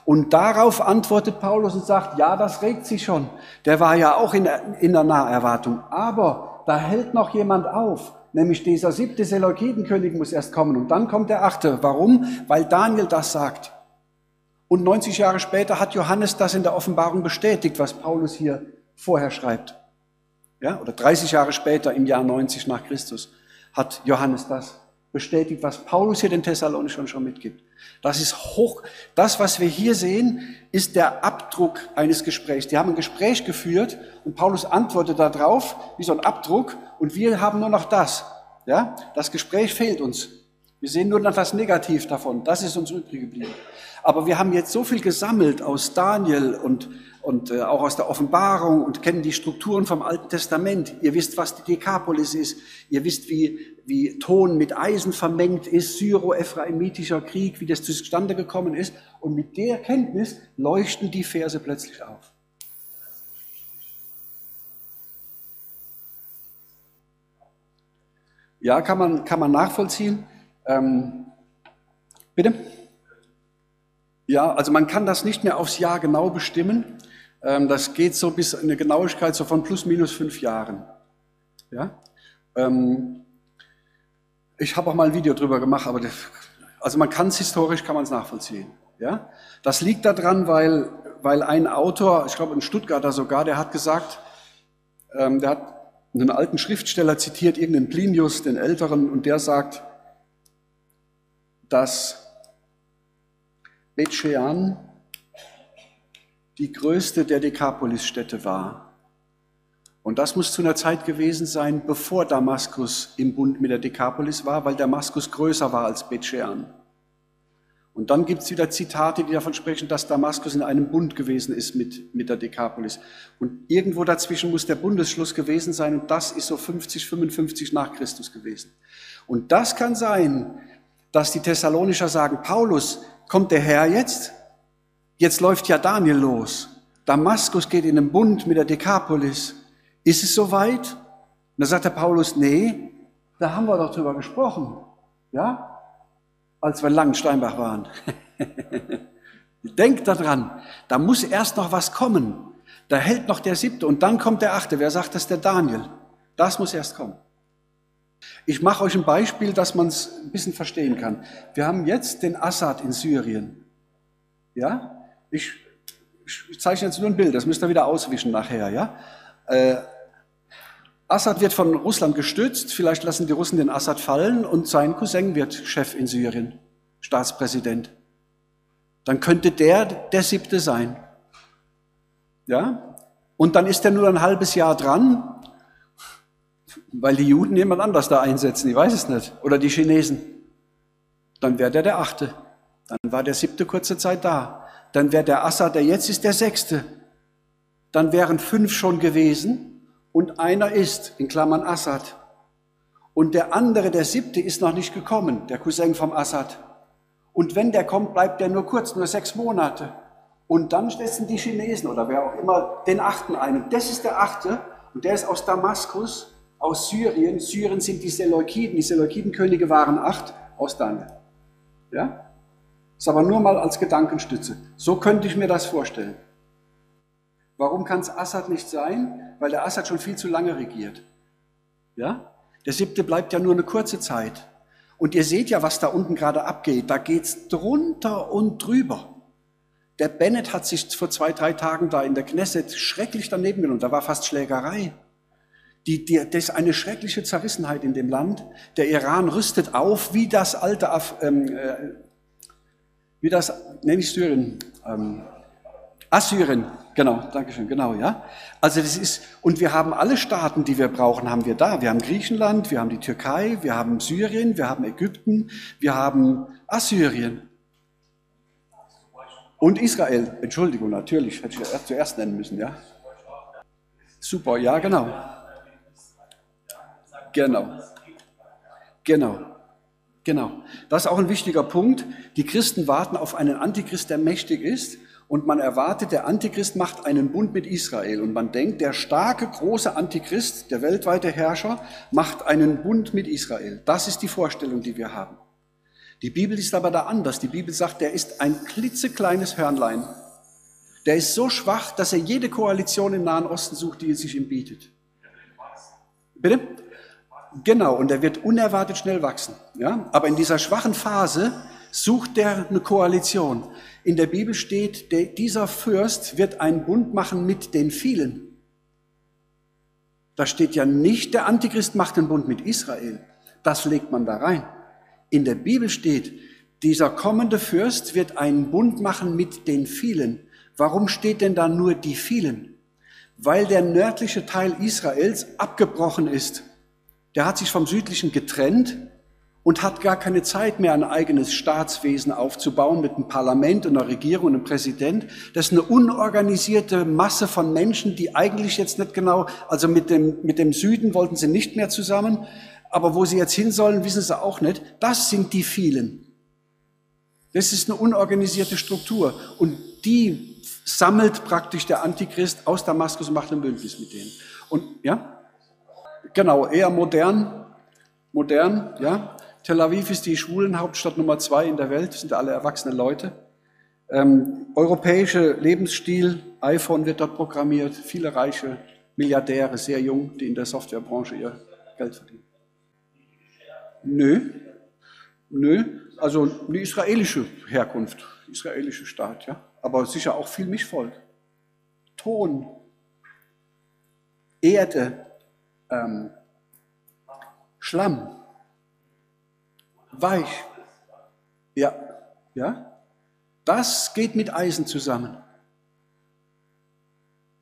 Und darauf antwortet Paulus und sagt, ja, das regt sich schon. Der war ja auch in in der Naherwartung. Aber da hält noch jemand auf. Nämlich dieser siebte Seleukidenkönig muss erst kommen und dann kommt der achte. Warum? Weil Daniel das sagt. Und 90 Jahre später hat Johannes das in der Offenbarung bestätigt, was Paulus hier vorher schreibt. Ja, oder 30 Jahre später im Jahr 90 nach Christus hat Johannes das bestätigt, was Paulus hier den Thessalonichern schon mitgibt. Das ist hoch, das, was wir hier sehen, ist der Abdruck eines Gesprächs. Die haben ein Gespräch geführt und Paulus antwortet darauf, wie so ein Abdruck, und wir haben nur noch das. Ja, das Gespräch fehlt uns. Wir sehen nur noch das Negativ davon. Das ist uns übrig geblieben. Aber wir haben jetzt so viel gesammelt aus Daniel und, und äh, auch aus der Offenbarung und kennen die Strukturen vom Alten Testament. Ihr wisst, was die Dekapolis ist. Ihr wisst, wie, wie Ton mit Eisen vermengt ist, syro-ephraimitischer Krieg, wie das zustande gekommen ist. Und mit der Kenntnis leuchten die Verse plötzlich auf. Ja, kann man, kann man nachvollziehen. Ähm, bitte? Ja, also man kann das nicht mehr aufs Jahr genau bestimmen. Ähm, das geht so bis eine Genauigkeit so von plus minus fünf Jahren. Ja? Ähm, ich habe auch mal ein Video drüber gemacht, aber das, also man kann es historisch, kann man nachvollziehen. Ja? Das liegt daran, weil, weil ein Autor, ich glaube ein Stuttgarter sogar, der hat gesagt, ähm, der hat einen alten Schriftsteller zitiert, irgendeinen Plinius, den Älteren, und der sagt, dass Bethschean die größte der Dekapolis-Städte war. Und das muss zu einer Zeit gewesen sein, bevor Damaskus im Bund mit der Dekapolis war, weil Damaskus größer war als Bethschean. Und dann gibt es wieder Zitate, die davon sprechen, dass Damaskus in einem Bund gewesen ist mit, mit der Dekapolis. Und irgendwo dazwischen muss der Bundesschluss gewesen sein und das ist so 50, 55 nach Christus gewesen. Und das kann sein, dass die Thessalonicher sagen, Paulus, kommt der Herr jetzt? Jetzt läuft ja Daniel los. Damaskus geht in den Bund mit der Dekapolis. Ist es soweit? Und da sagt der Paulus, nee, da haben wir doch drüber gesprochen. Ja? Als wir in Langensteinbach waren. Denkt daran, da muss erst noch was kommen. Da hält noch der siebte und dann kommt der achte. Wer sagt das? Der Daniel. Das muss erst kommen. Ich mache euch ein Beispiel, dass man es ein bisschen verstehen kann. Wir haben jetzt den Assad in Syrien. Ja? Ich, ich zeichne jetzt nur ein Bild, das müsst ihr wieder auswischen nachher. Ja? Äh, Assad wird von Russland gestützt, vielleicht lassen die Russen den Assad fallen und sein Cousin wird Chef in Syrien, Staatspräsident. Dann könnte der der siebte sein. Ja? Und dann ist er nur ein halbes Jahr dran weil die Juden jemand anders da einsetzen, ich weiß es nicht. Oder die Chinesen. Dann wäre der der Achte. Dann war der Siebte kurze Zeit da. Dann wäre der Assad, der jetzt ist, der Sechste. Dann wären fünf schon gewesen und einer ist, in Klammern Assad. Und der andere, der Siebte, ist noch nicht gekommen, der Cousin vom Assad. Und wenn der kommt, bleibt der nur kurz, nur sechs Monate. Und dann setzen die Chinesen oder wer auch immer den Achten ein. Und das ist der Achte und der ist aus Damaskus aus Syrien. Syrien sind die Seleukiden. Die Seleukidenkönige waren acht aus Daniel. Ja? Ist aber nur mal als Gedankenstütze. So könnte ich mir das vorstellen. Warum kann es Assad nicht sein? Weil der Assad schon viel zu lange regiert. Ja? Der siebte bleibt ja nur eine kurze Zeit. Und ihr seht ja, was da unten gerade abgeht. Da geht's drunter und drüber. Der Bennett hat sich vor zwei, drei Tagen da in der Knesset schrecklich daneben genommen. Da war fast Schlägerei. Die, die, das ist eine schreckliche Zerrissenheit in dem Land. Der Iran rüstet auf, wie das alte, ähm, äh, wie das, nenne ich Syrien, ähm, Assyrien, genau, Dankeschön, genau, ja. Also das ist, und wir haben alle Staaten, die wir brauchen, haben wir da. Wir haben Griechenland, wir haben die Türkei, wir haben Syrien, wir haben Ägypten, wir haben Assyrien. Und Israel, Entschuldigung, natürlich, hätte ich ja zuerst nennen müssen, ja. Super, ja, genau. Genau. Genau. Genau. Das ist auch ein wichtiger Punkt. Die Christen warten auf einen Antichrist, der mächtig ist. Und man erwartet, der Antichrist macht einen Bund mit Israel. Und man denkt, der starke, große Antichrist, der weltweite Herrscher, macht einen Bund mit Israel. Das ist die Vorstellung, die wir haben. Die Bibel ist aber da anders. Die Bibel sagt, der ist ein klitzekleines Hörnlein. Der ist so schwach, dass er jede Koalition im Nahen Osten sucht, die sich ihm bietet. Bitte? Genau, und er wird unerwartet schnell wachsen. Ja? Aber in dieser schwachen Phase sucht er eine Koalition. In der Bibel steht, dieser Fürst wird einen Bund machen mit den vielen. Da steht ja nicht, der Antichrist macht den Bund mit Israel. Das legt man da rein. In der Bibel steht, dieser kommende Fürst wird einen Bund machen mit den vielen. Warum steht denn da nur die vielen? Weil der nördliche Teil Israels abgebrochen ist. Der hat sich vom südlichen getrennt und hat gar keine Zeit mehr, ein eigenes Staatswesen aufzubauen mit einem Parlament und einer Regierung und einem Präsident. Das ist eine unorganisierte Masse von Menschen, die eigentlich jetzt nicht genau, also mit dem, mit dem Süden wollten sie nicht mehr zusammen, aber wo sie jetzt hin sollen, wissen sie auch nicht. Das sind die vielen. Das ist eine unorganisierte Struktur und die sammelt praktisch der Antichrist aus Damaskus und macht ein Bündnis mit denen. Und ja, genau, eher modern, modern, ja. Tel Aviv ist die Schwulenhauptstadt Nummer zwei in der Welt, sind alle erwachsene Leute. Ähm, europäische Lebensstil, iPhone wird dort programmiert, viele reiche Milliardäre, sehr jung, die in der Softwarebranche ihr Geld verdienen. Nö, nö, also eine israelische Herkunft, israelische Staat, ja. Aber sicher auch viel Mischvolk. Ton, Erde, ähm, Schlamm, weich. Ja, ja. Das geht mit Eisen zusammen.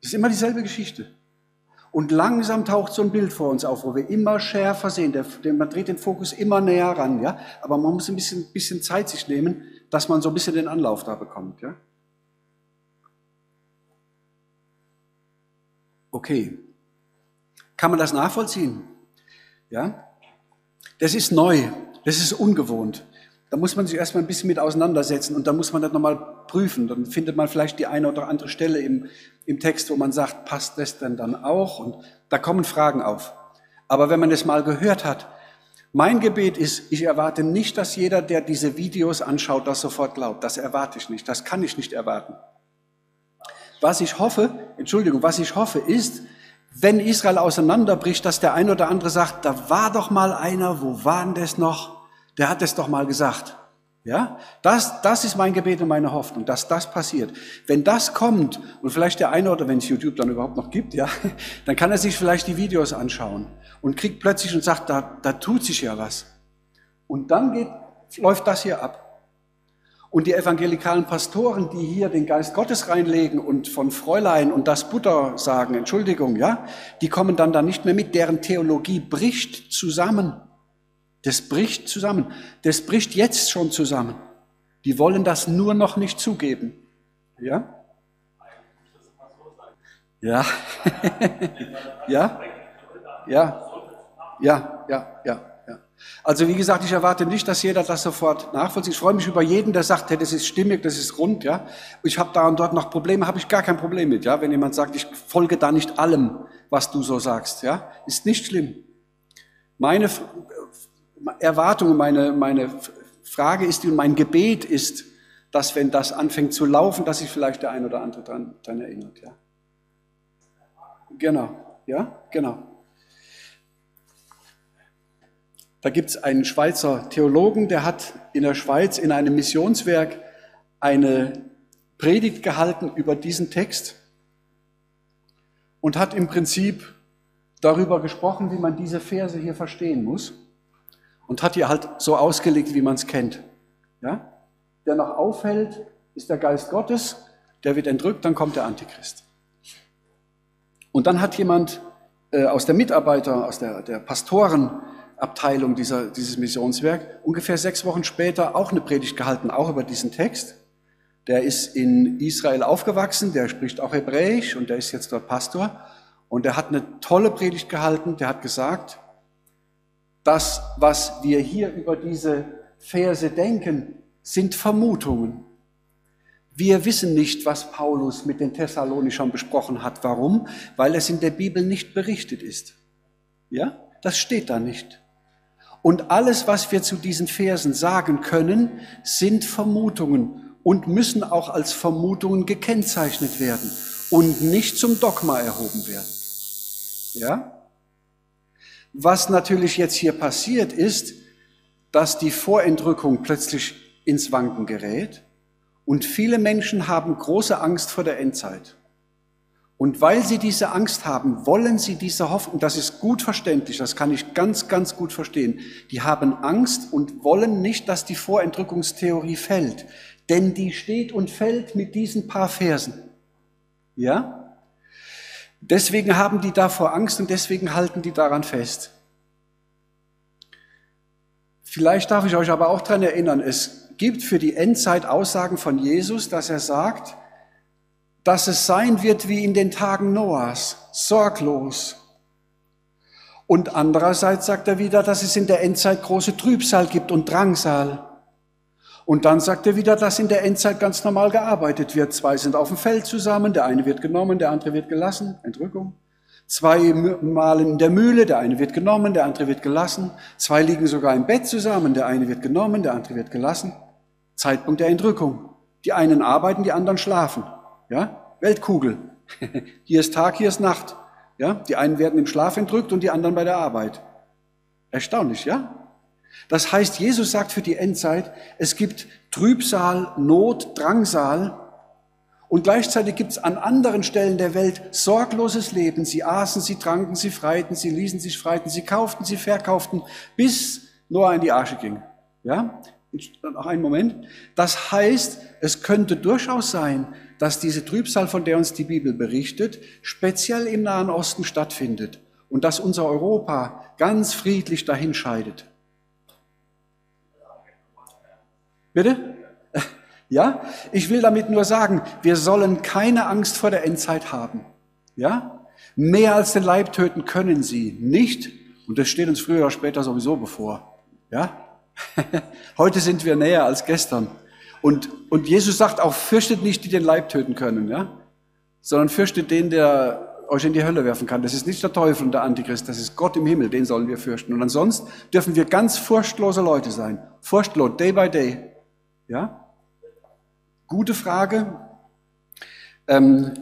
Das ist immer dieselbe Geschichte. Und langsam taucht so ein Bild vor uns auf, wo wir immer schärfer sehen. Der, der, man dreht den Fokus immer näher ran, ja. Aber man muss ein bisschen, bisschen Zeit sich nehmen, dass man so ein bisschen den Anlauf da bekommt, ja. Okay. Kann man das nachvollziehen? Ja? Das ist neu, das ist ungewohnt. Da muss man sich erstmal ein bisschen mit auseinandersetzen und da muss man das nochmal prüfen. Dann findet man vielleicht die eine oder andere Stelle im, im Text, wo man sagt, passt das denn dann auch? Und da kommen Fragen auf. Aber wenn man das mal gehört hat, mein Gebet ist, ich erwarte nicht, dass jeder, der diese Videos anschaut, das sofort glaubt. Das erwarte ich nicht. Das kann ich nicht erwarten. Was ich hoffe, Entschuldigung, was ich hoffe ist, wenn Israel auseinanderbricht, dass der ein oder andere sagt, da war doch mal einer, wo war denn das noch? Der hat es doch mal gesagt. Ja, das, das ist mein Gebet und meine Hoffnung, dass das passiert. Wenn das kommt und vielleicht der eine oder wenn es YouTube dann überhaupt noch gibt, ja, dann kann er sich vielleicht die Videos anschauen und kriegt plötzlich und sagt, da, da tut sich ja was. Und dann geht, läuft das hier ab. Und die evangelikalen Pastoren, die hier den Geist Gottes reinlegen und von Fräulein und das Butter sagen, Entschuldigung, ja, die kommen dann da nicht mehr mit. Deren Theologie bricht zusammen. Das bricht zusammen. Das bricht jetzt schon zusammen. Die wollen das nur noch nicht zugeben. Ja? Ja. ja. Ja. Ja, ja, ja. Also wie gesagt, ich erwarte nicht, dass jeder das sofort nachvollzieht. Ich freue mich über jeden, der sagt, hey, das ist stimmig, das ist rund, ja. Ich habe da und dort noch Probleme, habe ich gar kein Problem mit, ja. Wenn jemand sagt, ich folge da nicht allem, was du so sagst, ja, ist nicht schlimm. Meine Erwartung, meine, meine Frage ist und mein Gebet ist, dass wenn das anfängt zu laufen, dass sich vielleicht der ein oder andere dran erinnert, ja. Genau, ja, genau. Da gibt es einen Schweizer Theologen, der hat in der Schweiz in einem Missionswerk eine Predigt gehalten über diesen Text und hat im Prinzip darüber gesprochen, wie man diese Verse hier verstehen muss und hat die halt so ausgelegt, wie man es kennt. Ja? Der noch aufhält, ist der Geist Gottes, der wird entrückt, dann kommt der Antichrist. Und dann hat jemand äh, aus der Mitarbeiter, aus der, der Pastoren, Abteilung dieser, dieses Missionswerk, ungefähr sechs Wochen später auch eine Predigt gehalten, auch über diesen Text. Der ist in Israel aufgewachsen, der spricht auch Hebräisch und der ist jetzt dort Pastor. Und er hat eine tolle Predigt gehalten, der hat gesagt, das, was wir hier über diese Verse denken, sind Vermutungen. Wir wissen nicht, was Paulus mit den Thessalonichern besprochen hat. Warum? Weil es in der Bibel nicht berichtet ist. Ja? Das steht da nicht. Und alles, was wir zu diesen Versen sagen können, sind Vermutungen und müssen auch als Vermutungen gekennzeichnet werden und nicht zum Dogma erhoben werden. Ja? Was natürlich jetzt hier passiert ist, dass die Vorentrückung plötzlich ins Wanken gerät und viele Menschen haben große Angst vor der Endzeit. Und weil sie diese Angst haben, wollen sie diese Hoffnung, das ist gut verständlich, das kann ich ganz, ganz gut verstehen. Die haben Angst und wollen nicht, dass die Vorentrückungstheorie fällt. Denn die steht und fällt mit diesen paar Versen. Ja? Deswegen haben die davor Angst und deswegen halten die daran fest. Vielleicht darf ich euch aber auch daran erinnern, es gibt für die Endzeit Aussagen von Jesus, dass er sagt, dass es sein wird wie in den Tagen Noahs, sorglos. Und andererseits sagt er wieder, dass es in der Endzeit große Trübsal gibt und Drangsal. Und dann sagt er wieder, dass in der Endzeit ganz normal gearbeitet wird. Zwei sind auf dem Feld zusammen, der eine wird genommen, der andere wird gelassen, Entrückung. Zwei malen in der Mühle, der eine wird genommen, der andere wird gelassen. Zwei liegen sogar im Bett zusammen, der eine wird genommen, der andere wird gelassen. Zeitpunkt der Entrückung. Die einen arbeiten, die anderen schlafen. Ja? Weltkugel. Hier ist Tag, hier ist Nacht. Ja? Die einen werden im Schlaf entrückt und die anderen bei der Arbeit. Erstaunlich, ja? Das heißt, Jesus sagt für die Endzeit, es gibt Trübsal, Not, Drangsal und gleichzeitig gibt es an anderen Stellen der Welt sorgloses Leben. Sie aßen, sie tranken, sie freiten, sie ließen sich freiten, sie kauften, sie verkauften, bis Noah in die Arche ging. Ja? Noch einen Moment. Das heißt, es könnte durchaus sein, dass diese Trübsal, von der uns die Bibel berichtet, speziell im Nahen Osten stattfindet und dass unser Europa ganz friedlich dahinscheidet. Bitte? Ja? Ich will damit nur sagen, wir sollen keine Angst vor der Endzeit haben. Ja? Mehr als den Leib töten können sie nicht. Und das steht uns früher oder später sowieso bevor. Ja? Heute sind wir näher als gestern. Und, und Jesus sagt auch, fürchtet nicht, die den Leib töten können, ja? sondern fürchtet den, der euch in die Hölle werfen kann. Das ist nicht der Teufel und der Antichrist, das ist Gott im Himmel, den sollen wir fürchten. Und ansonsten dürfen wir ganz furchtlose Leute sein. Furchtlos, day by day. Ja? Gute Frage. Ähm,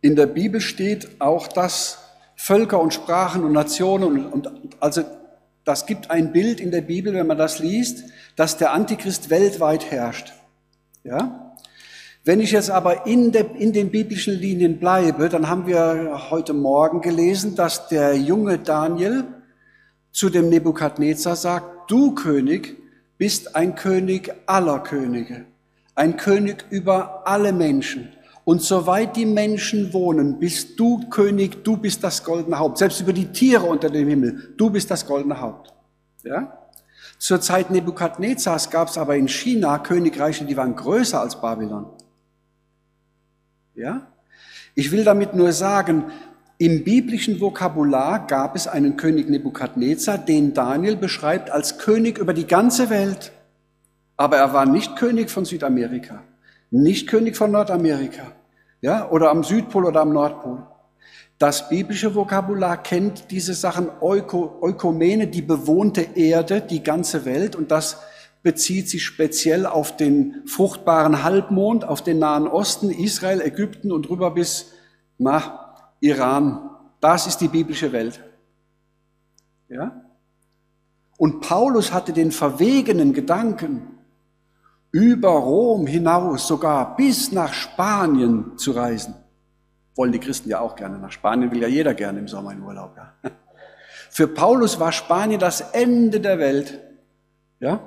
in der Bibel steht auch, dass Völker und Sprachen und Nationen und, und also das gibt ein Bild in der Bibel, wenn man das liest, dass der Antichrist weltweit herrscht. Ja? Wenn ich jetzt aber in, der, in den biblischen Linien bleibe, dann haben wir heute Morgen gelesen, dass der junge Daniel zu dem Nebukadnezar sagt, du König bist ein König aller Könige, ein König über alle Menschen. Und soweit die Menschen wohnen, bist du König, du bist das goldene Haupt. Selbst über die Tiere unter dem Himmel, du bist das goldene Haupt. Ja? Zur Zeit Nebukadnezars gab es aber in China Königreiche, die waren größer als Babylon. Ja? Ich will damit nur sagen, im biblischen Vokabular gab es einen König Nebukadnezar, den Daniel beschreibt als König über die ganze Welt. Aber er war nicht König von Südamerika, nicht König von Nordamerika, ja, oder am Südpol oder am Nordpol. Das biblische Vokabular kennt diese Sachen Euko, die bewohnte Erde, die ganze Welt. Und das bezieht sich speziell auf den fruchtbaren Halbmond, auf den Nahen Osten, Israel, Ägypten und rüber bis nach Iran. Das ist die biblische Welt. Ja? Und Paulus hatte den verwegenen Gedanken, über Rom hinaus, sogar bis nach Spanien zu reisen. Wollen die Christen ja auch gerne. Nach Spanien will ja jeder gerne im Sommer in Urlaub. Ja. Für Paulus war Spanien das Ende der Welt. Ja?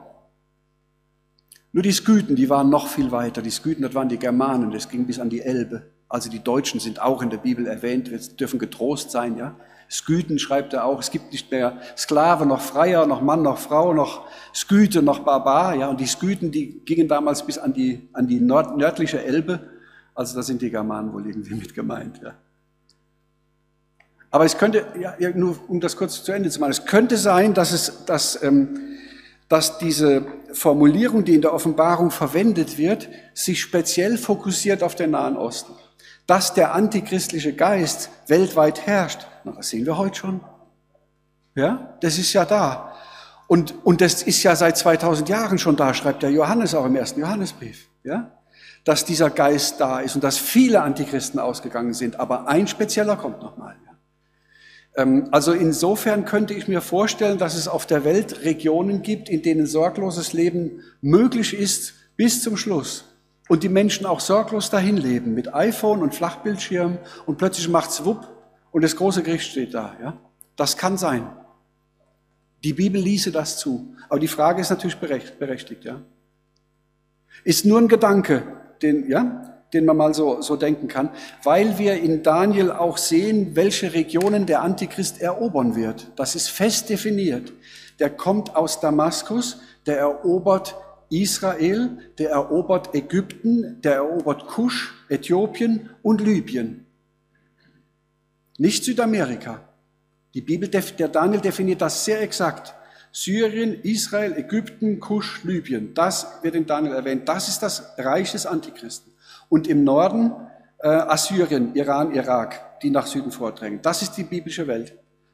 Nur die Skythen, die waren noch viel weiter. Die Skythen, das waren die Germanen, das ging bis an die Elbe. Also die Deutschen sind auch in der Bibel erwähnt, wir dürfen getrost sein. Ja? Skythen schreibt er auch, es gibt nicht mehr Sklave, noch Freier, noch Mann, noch Frau, noch Skythe, noch Barbar. Ja? Und die Skythen, die gingen damals bis an die, an die nördliche Elbe. Also da sind die Germanen wohl irgendwie mit gemeint. Ja. Aber es könnte, ja, nur um das kurz zu Ende zu machen, es könnte sein, dass, es, dass, ähm, dass diese Formulierung, die in der Offenbarung verwendet wird, sich speziell fokussiert auf den Nahen Osten. Dass der antichristliche Geist weltweit herrscht, na, das sehen wir heute schon. Ja, das ist ja da. Und, und das ist ja seit 2000 Jahren schon da, schreibt der Johannes auch im ersten Johannesbrief, ja? Dass dieser Geist da ist und dass viele Antichristen ausgegangen sind. Aber ein spezieller kommt nochmal. Ähm, also insofern könnte ich mir vorstellen, dass es auf der Welt Regionen gibt, in denen sorgloses Leben möglich ist bis zum Schluss. Und die Menschen auch sorglos dahin leben mit iPhone und Flachbildschirm und plötzlich macht's wupp und das große Gericht steht da. Ja? Das kann sein. Die Bibel ließe das zu. Aber die Frage ist natürlich berechtigt, ja. Ist nur ein Gedanke, den, ja, den man mal so, so denken kann, weil wir in Daniel auch sehen, welche Regionen der Antichrist erobern wird. Das ist fest definiert. Der kommt aus Damaskus, der erobert Israel, der erobert Ägypten, der erobert Kusch, Äthiopien und Libyen. Nicht Südamerika. Die Bibel, der Daniel definiert das sehr exakt. Syrien, Israel, Ägypten, Kusch, Libyen. Das wird in Daniel erwähnt. Das ist das Reich des Antichristen. Und im Norden äh, Assyrien, Iran, Irak, die nach Süden vordrängen. Das ist die biblische Welt.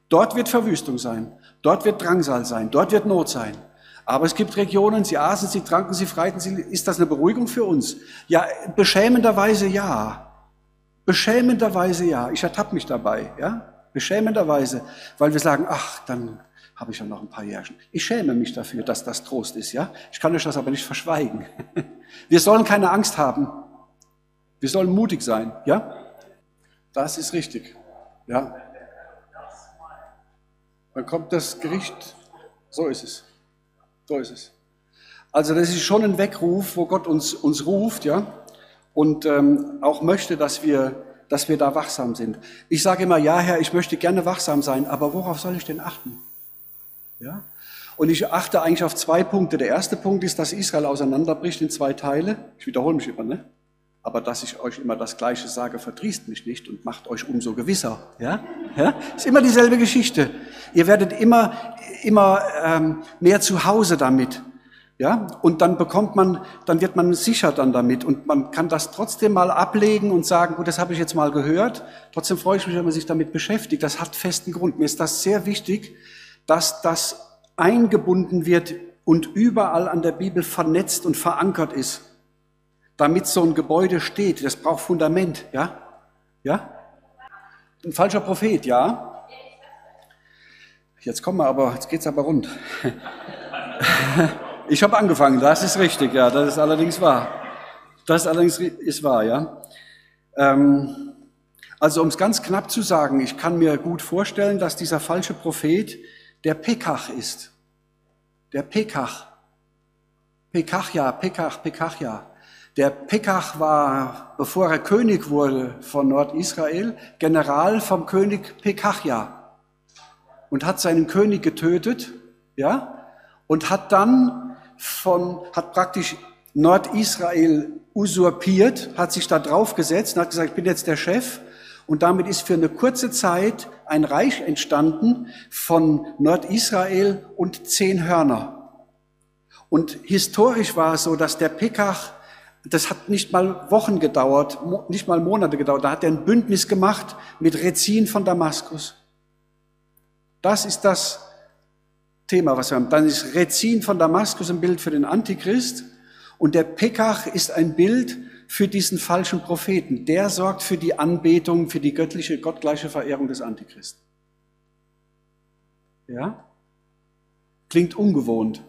Dort wird Verwüstung sein. Dort wird Drangsal sein. Dort wird Not sein. Aber es gibt Regionen, sie aßen, sie tranken, sie freiten, sie, ist das eine Beruhigung für uns? Ja, beschämenderweise ja. Beschämenderweise ja. Ich ertappe mich dabei, ja. Beschämenderweise, weil wir sagen, ach, dann habe ich ja noch ein paar Jährchen. Ich schäme mich dafür, dass das Trost ist, ja. Ich kann euch das aber nicht verschweigen. Wir sollen keine Angst haben. Wir sollen mutig sein, ja. Das ist richtig, ja. Dann kommt das Gericht. So ist es. So ist es. Also das ist schon ein Weckruf, wo Gott uns, uns ruft, ja, und ähm, auch möchte, dass wir dass wir da wachsam sind. Ich sage immer, ja Herr, ich möchte gerne wachsam sein, aber worauf soll ich denn achten? Ja? Und ich achte eigentlich auf zwei Punkte. Der erste Punkt ist, dass Israel auseinanderbricht in zwei Teile. Ich wiederhole mich immer, ne? Aber dass ich euch immer das Gleiche sage, verdrießt mich nicht und macht euch umso gewisser. Ja? Ja? Ist immer dieselbe Geschichte. Ihr werdet immer, immer ähm, mehr zu Hause damit. Ja, und dann bekommt man, dann wird man sicher dann damit und man kann das trotzdem mal ablegen und sagen, gut, das habe ich jetzt mal gehört. Trotzdem freue ich mich, wenn man sich damit beschäftigt. Das hat festen Grund. Mir ist das sehr wichtig, dass das eingebunden wird und überall an der Bibel vernetzt und verankert ist, damit so ein Gebäude steht. Das braucht Fundament, ja? Ja? Ein falscher Prophet, ja? Jetzt kommen wir aber, jetzt geht's aber rund. Ich habe angefangen, das ist richtig, ja, das ist allerdings wahr. Das allerdings ist wahr, ja. Ähm, also um es ganz knapp zu sagen, ich kann mir gut vorstellen, dass dieser falsche Prophet der Pekach ist. Der Pekach. Pekachja, Pekach, Pekachja. Der Pekach war, bevor er König wurde von Nordisrael, General vom König Pekachja und hat seinen König getötet, ja, und hat dann von, hat praktisch Nordisrael usurpiert, hat sich da draufgesetzt und hat gesagt, ich bin jetzt der Chef. Und damit ist für eine kurze Zeit ein Reich entstanden von Nordisrael und zehn Hörner. Und historisch war es so, dass der Pekach, das hat nicht mal Wochen gedauert, nicht mal Monate gedauert, da hat er ein Bündnis gemacht mit Rezin von Damaskus. Das ist das, Thema, was wir haben. Dann ist Rezin von Damaskus ein Bild für den Antichrist und der Pekach ist ein Bild für diesen falschen Propheten. Der sorgt für die Anbetung, für die göttliche, gottgleiche Verehrung des Antichristen. Ja? Klingt ungewohnt.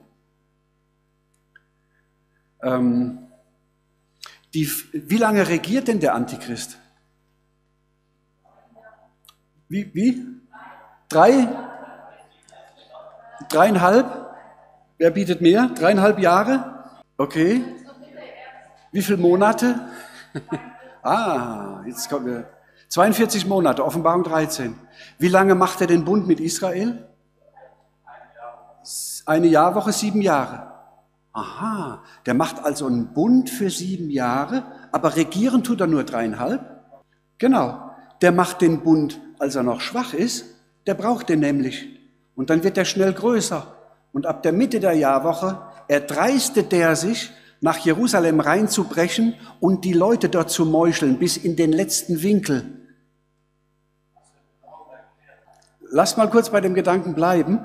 Ähm, die, wie lange regiert denn der Antichrist? Wie? wie? Drei? Dreieinhalb? Wer bietet mehr? Dreieinhalb Jahre? Okay. Wie viele Monate? ah, jetzt kommen wir. 42 Monate, Offenbarung 13. Wie lange macht er den Bund mit Israel? Eine Jahrwoche, sieben Jahre. Aha, der macht also einen Bund für sieben Jahre, aber regieren tut er nur dreieinhalb? Genau, der macht den Bund, als er noch schwach ist, der braucht den nämlich. Und dann wird er schnell größer. Und ab der Mitte der Jahrwoche erdreistet der sich, nach Jerusalem reinzubrechen und die Leute dort zu meucheln bis in den letzten Winkel. Lass mal kurz bei dem Gedanken bleiben.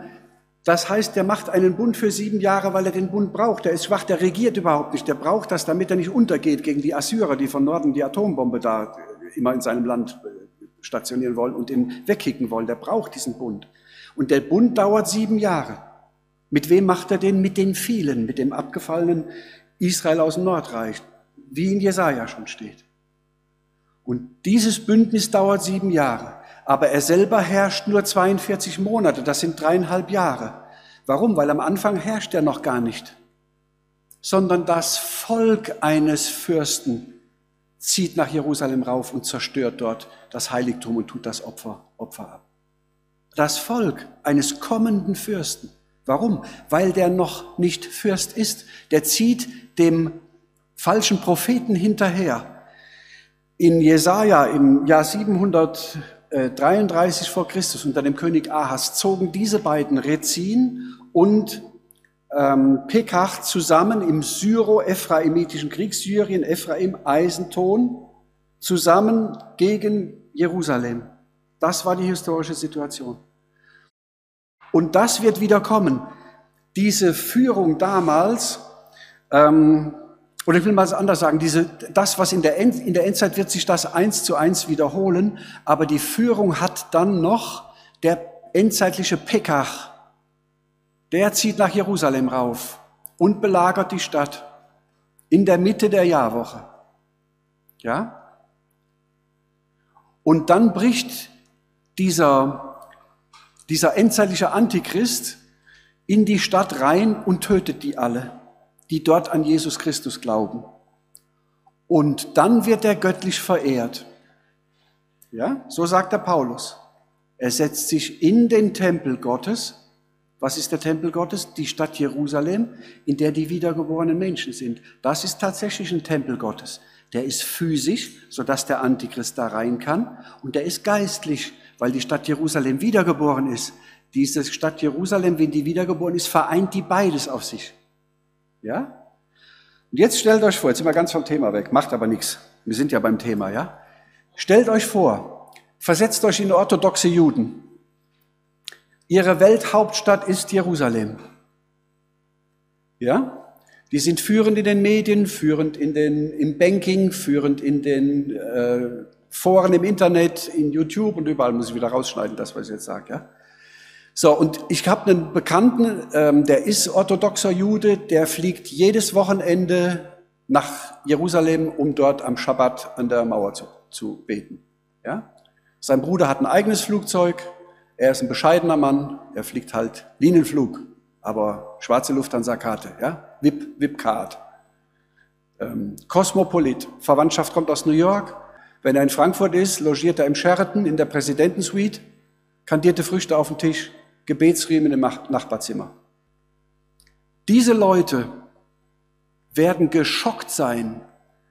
Das heißt, der macht einen Bund für sieben Jahre, weil er den Bund braucht. Der ist schwach, der regiert überhaupt nicht. Der braucht das, damit er nicht untergeht gegen die Assyrer, die von Norden die Atombombe da immer in seinem Land äh, stationieren wollen und ihn wegkicken wollen. Der braucht diesen Bund. Und der Bund dauert sieben Jahre. Mit wem macht er den? Mit den vielen, mit dem abgefallenen Israel aus dem Nordreich, wie in Jesaja schon steht. Und dieses Bündnis dauert sieben Jahre. Aber er selber herrscht nur 42 Monate, das sind dreieinhalb Jahre. Warum? Weil am Anfang herrscht er noch gar nicht, sondern das Volk eines Fürsten zieht nach Jerusalem rauf und zerstört dort das Heiligtum und tut das Opfer, Opfer ab. Das Volk eines kommenden Fürsten. Warum? Weil der noch nicht Fürst ist. Der zieht dem falschen Propheten hinterher. In Jesaja im Jahr 700 33 äh, vor Christus unter dem König Ahas zogen diese beiden Rezin und ähm, Pekach zusammen im syro-ephraimitischen Krieg, Syrien, Ephraim, Eisenton, zusammen gegen Jerusalem. Das war die historische Situation. Und das wird wieder kommen. Diese Führung damals ähm, oder ich will mal anders sagen, diese, das, was in der, End, in der Endzeit wird sich das eins zu eins wiederholen, aber die Führung hat dann noch der endzeitliche Pekach. Der zieht nach Jerusalem rauf und belagert die Stadt in der Mitte der Jahrwoche. Ja? Und dann bricht dieser, dieser endzeitliche Antichrist in die Stadt rein und tötet die alle die dort an Jesus Christus glauben. Und dann wird er göttlich verehrt. Ja, so sagt der Paulus. Er setzt sich in den Tempel Gottes. Was ist der Tempel Gottes? Die Stadt Jerusalem, in der die wiedergeborenen Menschen sind. Das ist tatsächlich ein Tempel Gottes. Der ist physisch, sodass der Antichrist da rein kann. Und der ist geistlich, weil die Stadt Jerusalem wiedergeboren ist. Diese Stadt Jerusalem, wenn die wiedergeboren ist, vereint die beides auf sich. Ja? Und jetzt stellt euch vor, jetzt sind wir ganz vom Thema weg, macht aber nichts. Wir sind ja beim Thema, ja? Stellt euch vor, versetzt euch in orthodoxe Juden. Ihre Welthauptstadt ist Jerusalem. Ja? Die sind führend in den Medien, führend in den, im Banking, führend in den äh, Foren im Internet, in YouTube und überall muss ich wieder rausschneiden, das, was ich jetzt sage. Ja? So, und ich habe einen Bekannten, ähm, der ist orthodoxer Jude, der fliegt jedes Wochenende nach Jerusalem, um dort am Schabbat an der Mauer zu, zu beten. Ja? Sein Bruder hat ein eigenes Flugzeug, er ist ein bescheidener Mann, er fliegt halt Linienflug, aber schwarze Lufthansa-Karte, ja? VIP, VIP-Card. Ähm, Kosmopolit, Verwandtschaft kommt aus New York. Wenn er in Frankfurt ist, logiert er im Sheraton in der Präsidentensuite, kandierte Früchte auf dem Tisch, Gebetsriemen im Nachbarzimmer. Diese Leute werden geschockt sein,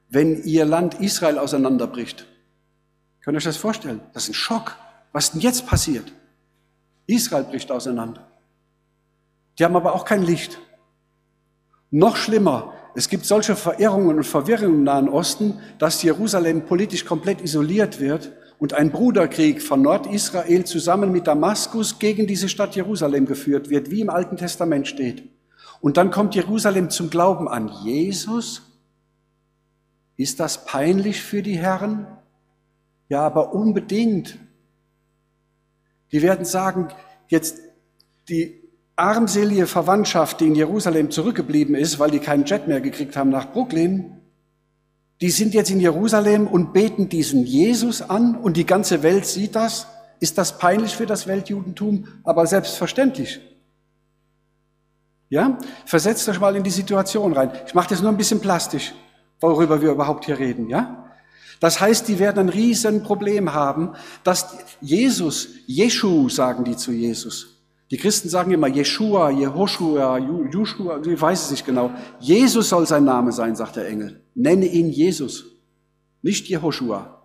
wenn ihr Land Israel auseinanderbricht. Könnt ihr euch das vorstellen? Das ist ein Schock. Was denn jetzt passiert? Israel bricht auseinander. Die haben aber auch kein Licht. Noch schlimmer, es gibt solche Verirrungen und Verwirrungen im Nahen Osten, dass Jerusalem politisch komplett isoliert wird und ein Bruderkrieg von Nordisrael zusammen mit Damaskus gegen diese Stadt Jerusalem geführt wird, wie im Alten Testament steht. Und dann kommt Jerusalem zum Glauben an Jesus. Ist das peinlich für die Herren? Ja, aber unbedingt. Die werden sagen, jetzt die armselige Verwandtschaft, die in Jerusalem zurückgeblieben ist, weil die keinen Jet mehr gekriegt haben nach Brooklyn, die sind jetzt in Jerusalem und beten diesen Jesus an und die ganze Welt sieht das. Ist das peinlich für das Weltjudentum? Aber selbstverständlich. Ja? Versetzt euch mal in die Situation rein. Ich mache das nur ein bisschen plastisch, worüber wir überhaupt hier reden. Ja? Das heißt, die werden ein Riesenproblem haben, dass Jesus, Jeschu sagen die zu Jesus, die Christen sagen immer Jeshua, Jehoshua, Joshua, ich weiß es nicht genau. Jesus soll sein Name sein, sagt der Engel. Nenne ihn Jesus, nicht Jehoshua.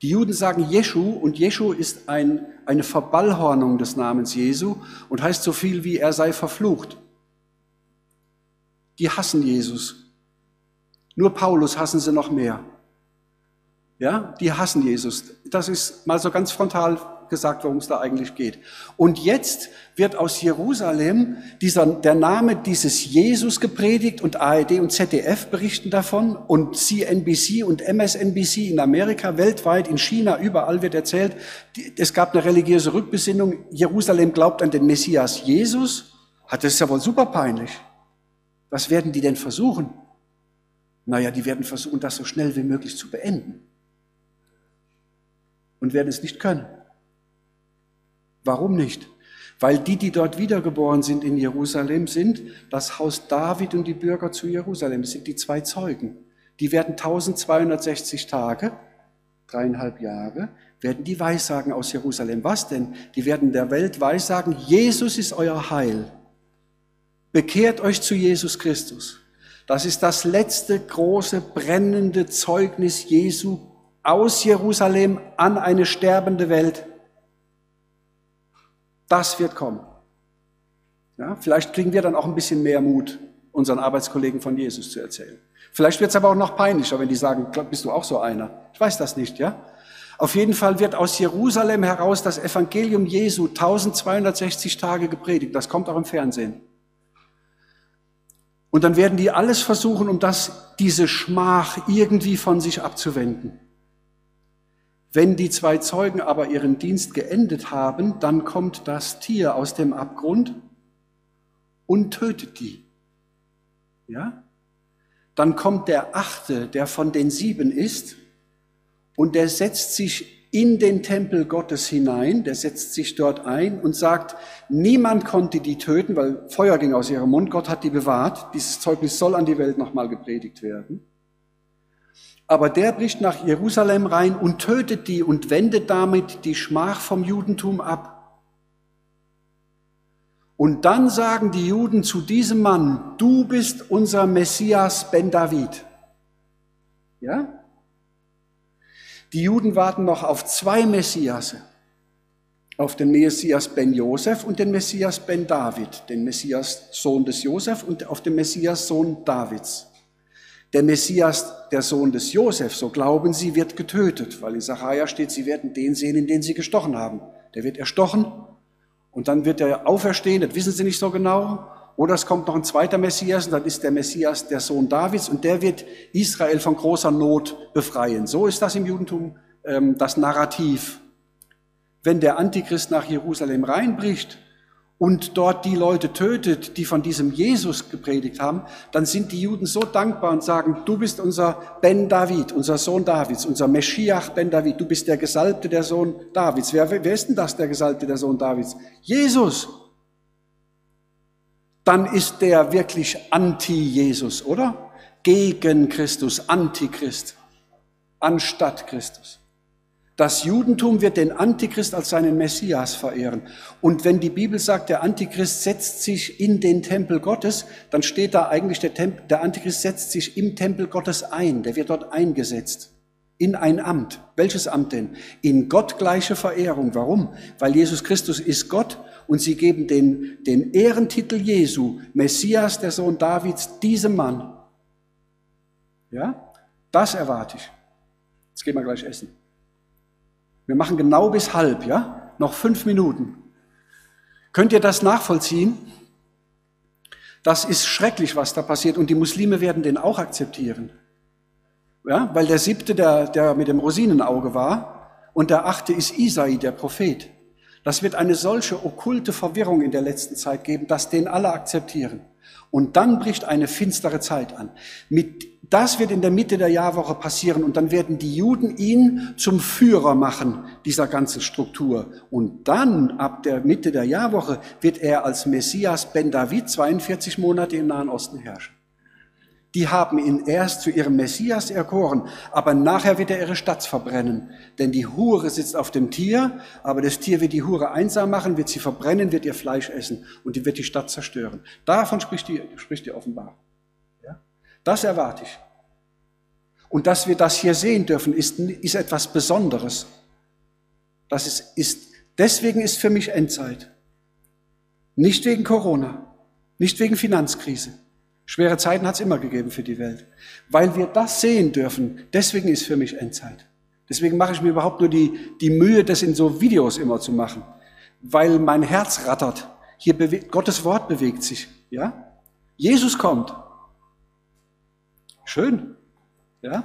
Die Juden sagen Jeschu und Jeschu ist ein, eine Verballhornung des Namens Jesu und heißt so viel wie er sei verflucht. Die hassen Jesus. Nur Paulus hassen sie noch mehr. Ja, die hassen Jesus. Das ist mal so ganz frontal gesagt, worum es da eigentlich geht. Und jetzt wird aus Jerusalem dieser, der Name dieses Jesus gepredigt und ARD und ZDF berichten davon und CNBC und MSNBC in Amerika, weltweit, in China, überall wird erzählt, es gab eine religiöse Rückbesinnung, Jerusalem glaubt an den Messias Jesus. Das ist ja wohl super peinlich. Was werden die denn versuchen? Naja, die werden versuchen, das so schnell wie möglich zu beenden. Und werden es nicht können. Warum nicht? Weil die, die dort wiedergeboren sind in Jerusalem, sind das Haus David und die Bürger zu Jerusalem. Das sind die zwei Zeugen. Die werden 1260 Tage, dreieinhalb Jahre, werden die Weissagen aus Jerusalem. Was denn? Die werden der Welt weissagen, Jesus ist euer Heil. Bekehrt euch zu Jesus Christus. Das ist das letzte große brennende Zeugnis Jesu aus Jerusalem an eine sterbende Welt. Das wird kommen. Ja, vielleicht kriegen wir dann auch ein bisschen mehr Mut, unseren Arbeitskollegen von Jesus zu erzählen. Vielleicht wird es aber auch noch peinlicher, wenn die sagen, bist du auch so einer? Ich weiß das nicht, ja? Auf jeden Fall wird aus Jerusalem heraus das Evangelium Jesu 1260 Tage gepredigt. Das kommt auch im Fernsehen. Und dann werden die alles versuchen, um das, diese Schmach irgendwie von sich abzuwenden. Wenn die zwei Zeugen aber ihren Dienst geendet haben, dann kommt das Tier aus dem Abgrund und tötet die. Ja? Dann kommt der achte, der von den sieben ist, und der setzt sich in den Tempel Gottes hinein, der setzt sich dort ein und sagt, niemand konnte die töten, weil Feuer ging aus ihrem Mund, Gott hat die bewahrt, dieses Zeugnis soll an die Welt nochmal gepredigt werden. Aber der bricht nach Jerusalem rein und tötet die und wendet damit die Schmach vom Judentum ab. Und dann sagen die Juden zu diesem Mann, du bist unser Messias Ben David. Ja? Die Juden warten noch auf zwei Messiasse. Auf den Messias Ben Josef und den Messias Ben David, den Messias Sohn des Josef und auf den Messias Sohn Davids. Der Messias, der Sohn des Josef, so glauben sie, wird getötet, weil in Sacharja steht, sie werden den sehen, in den sie gestochen haben. Der wird erstochen und dann wird er auferstehen, das wissen sie nicht so genau. Oder es kommt noch ein zweiter Messias, und dann ist der Messias der Sohn Davids, und der wird Israel von großer Not befreien. So ist das im Judentum ähm, das Narrativ. Wenn der Antichrist nach Jerusalem reinbricht und dort die Leute tötet, die von diesem Jesus gepredigt haben, dann sind die Juden so dankbar und sagen, du bist unser Ben David, unser Sohn Davids, unser Meschiach Ben David, du bist der Gesalbte der Sohn Davids. Wer, wer ist denn das, der Gesalbte der Sohn Davids? Jesus dann ist der wirklich anti-Jesus, oder? Gegen Christus, Antichrist, anstatt Christus. Das Judentum wird den Antichrist als seinen Messias verehren. Und wenn die Bibel sagt, der Antichrist setzt sich in den Tempel Gottes, dann steht da eigentlich, der, Tempel, der Antichrist setzt sich im Tempel Gottes ein. Der wird dort eingesetzt. In ein Amt. Welches Amt denn? In gottgleiche Verehrung. Warum? Weil Jesus Christus ist Gott und sie geben den, den Ehrentitel Jesu, Messias, der Sohn Davids, diesem Mann. Ja, das erwarte ich. Jetzt gehen wir gleich essen. Wir machen genau bis halb, ja? Noch fünf Minuten. Könnt ihr das nachvollziehen? Das ist schrecklich, was da passiert und die Muslime werden den auch akzeptieren. Ja, weil der siebte, der, der mit dem Rosinenauge war und der achte ist Isai, der Prophet. Das wird eine solche okkulte Verwirrung in der letzten Zeit geben, dass den alle akzeptieren. Und dann bricht eine finstere Zeit an. Mit, das wird in der Mitte der Jahrwoche passieren und dann werden die Juden ihn zum Führer machen dieser ganzen Struktur. Und dann, ab der Mitte der Jahrwoche, wird er als Messias Ben David 42 Monate im Nahen Osten herrschen. Die haben ihn erst zu ihrem Messias erkoren, aber nachher wird er ihre Stadt verbrennen. Denn die Hure sitzt auf dem Tier, aber das Tier wird die Hure einsam machen, wird sie verbrennen, wird ihr Fleisch essen und die wird die Stadt zerstören. Davon spricht die, spricht die Offenbarung. Ja? Das erwarte ich. Und dass wir das hier sehen dürfen, ist, ist etwas Besonderes. Das ist, ist, deswegen ist für mich Endzeit. Nicht wegen Corona, nicht wegen Finanzkrise Schwere Zeiten hat es immer gegeben für die Welt. Weil wir das sehen dürfen, deswegen ist für mich Endzeit. Deswegen mache ich mir überhaupt nur die, die Mühe, das in so Videos immer zu machen, weil mein Herz rattert. Hier bewegt, Gottes Wort bewegt sich, ja? Jesus kommt. Schön, ja?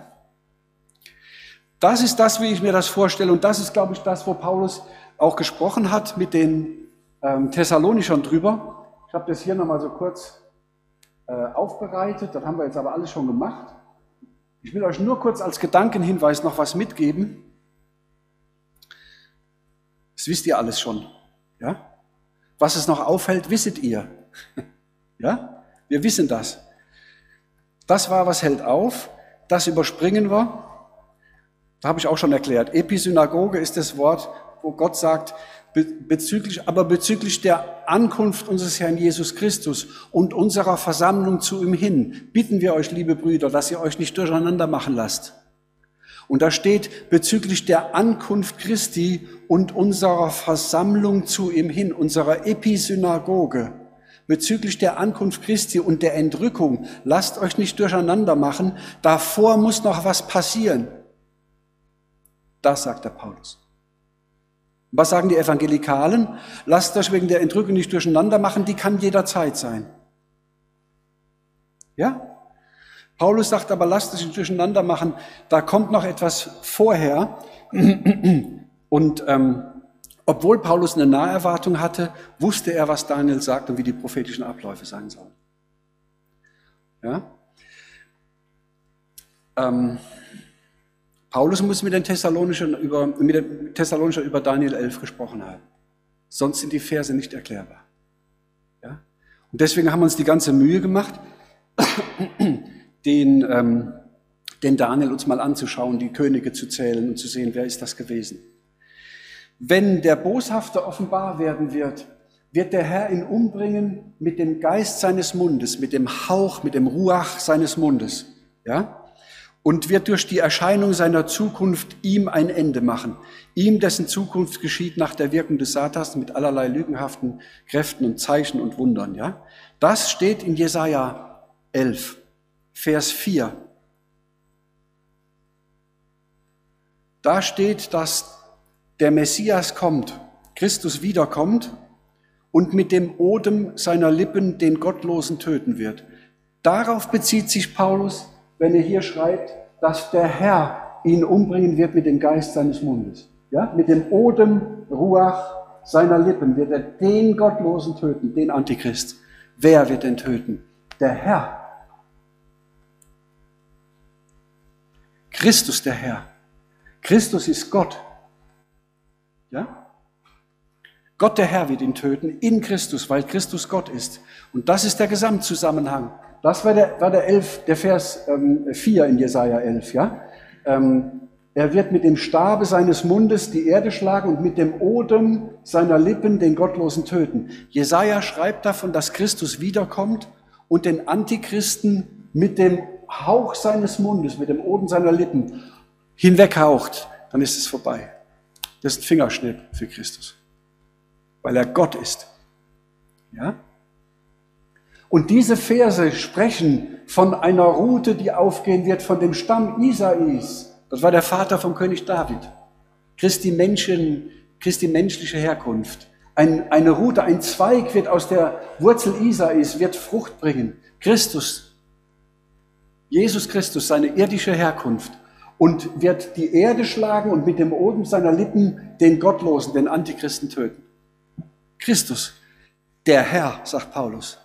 Das ist das, wie ich mir das vorstelle. Und das ist, glaube ich, das, wo Paulus auch gesprochen hat mit den ähm, Thessalonichern drüber. Ich habe das hier nochmal so kurz äh, aufbereitet. Das haben wir jetzt aber alles schon gemacht. Ich will euch nur kurz als Gedankenhinweis noch was mitgeben. Das wisst ihr alles schon. Ja? Was es noch aufhält, wisset ihr. Ja? Wir wissen das. Das war, was hält auf. Das überspringen wir. Da habe ich auch schon erklärt. Episynagoge ist das Wort, wo Gott sagt, bezüglich, aber bezüglich der Ankunft unseres Herrn Jesus Christus und unserer Versammlung zu ihm hin, bitten wir euch, liebe Brüder, dass ihr euch nicht durcheinander machen lasst. Und da steht bezüglich der Ankunft Christi und unserer Versammlung zu ihm hin, unserer Episynagoge, bezüglich der Ankunft Christi und der Entrückung, lasst euch nicht durcheinander machen, davor muss noch was passieren. Das sagt der Paulus. Was sagen die Evangelikalen? Lasst euch wegen der Entrückung nicht durcheinander machen, die kann jederzeit sein. Ja? Paulus sagt aber, lasst euch nicht durcheinander machen, da kommt noch etwas vorher. Und ähm, obwohl Paulus eine Naherwartung hatte, wusste er, was Daniel sagt und wie die prophetischen Abläufe sein sollen. Ja? Ähm, Paulus muss mit den Thessalonischen über, mit den Thessalonischen über Daniel 11 gesprochen haben. Sonst sind die Verse nicht erklärbar. Ja? Und deswegen haben wir uns die ganze Mühe gemacht, den, ähm, den Daniel uns mal anzuschauen, die Könige zu zählen und zu sehen, wer ist das gewesen. Wenn der Boshafte offenbar werden wird, wird der Herr ihn umbringen mit dem Geist seines Mundes, mit dem Hauch, mit dem Ruach seines Mundes. Ja? Und wird durch die Erscheinung seiner Zukunft ihm ein Ende machen. Ihm, dessen Zukunft geschieht nach der Wirkung des Satans mit allerlei lügenhaften Kräften und Zeichen und Wundern, ja? Das steht in Jesaja 11, Vers 4. Da steht, dass der Messias kommt, Christus wiederkommt und mit dem Odem seiner Lippen den Gottlosen töten wird. Darauf bezieht sich Paulus wenn er hier schreibt, dass der Herr ihn umbringen wird mit dem Geist seines Mundes. Ja? Mit dem Odem Ruach seiner Lippen wird er den Gottlosen töten, den Antichrist. Wer wird den töten? Der Herr. Christus der Herr. Christus ist Gott. Ja? Gott der Herr wird ihn töten in Christus, weil Christus Gott ist. Und das ist der Gesamtzusammenhang. Das war der, war der, 11, der Vers ähm, 4 in Jesaja 11. Ja? Ähm, er wird mit dem Stabe seines Mundes die Erde schlagen und mit dem Odem seiner Lippen den Gottlosen töten. Jesaja schreibt davon, dass Christus wiederkommt und den Antichristen mit dem Hauch seines Mundes, mit dem Odem seiner Lippen hinweghaucht. Dann ist es vorbei. Das ist ein Fingerschnitt für Christus, weil er Gott ist. Ja? Und diese Verse sprechen von einer Route, die aufgehen wird von dem Stamm Isais. Das war der Vater vom König David. Christi Menschen, Christi menschliche Herkunft. Ein, eine Route, ein Zweig wird aus der Wurzel Isais, wird Frucht bringen. Christus, Jesus Christus, seine irdische Herkunft und wird die Erde schlagen und mit dem Odem seiner Lippen den Gottlosen, den Antichristen töten. Christus, der Herr, sagt Paulus.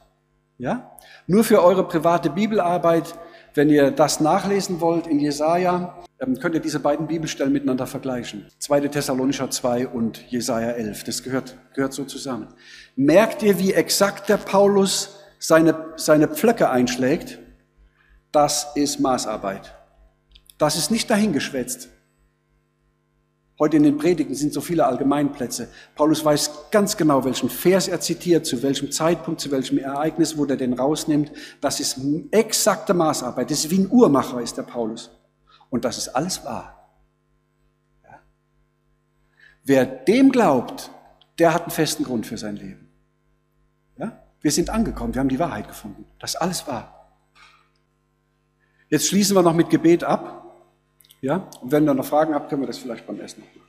Ja? Nur für eure private Bibelarbeit, wenn ihr das nachlesen wollt in Jesaja, könnt ihr diese beiden Bibelstellen miteinander vergleichen. 2. Thessalonicher 2 und Jesaja 11. Das gehört, gehört so zusammen. Merkt ihr, wie exakt der Paulus seine, seine Pflöcke einschlägt? Das ist Maßarbeit. Das ist nicht dahingeschwätzt. Heute in den Predigten sind so viele Allgemeinplätze. Paulus weiß ganz genau, welchen Vers er zitiert, zu welchem Zeitpunkt, zu welchem Ereignis, wo er den rausnimmt. Das ist exakte Maßarbeit. Das ist wie ein Uhrmacher, ist der Paulus. Und das ist alles wahr. Ja? Wer dem glaubt, der hat einen festen Grund für sein Leben. Ja? Wir sind angekommen, wir haben die Wahrheit gefunden. Das ist alles wahr. Jetzt schließen wir noch mit Gebet ab. Ja? Und wenn ihr noch Fragen habt, können wir das vielleicht beim Essen noch machen.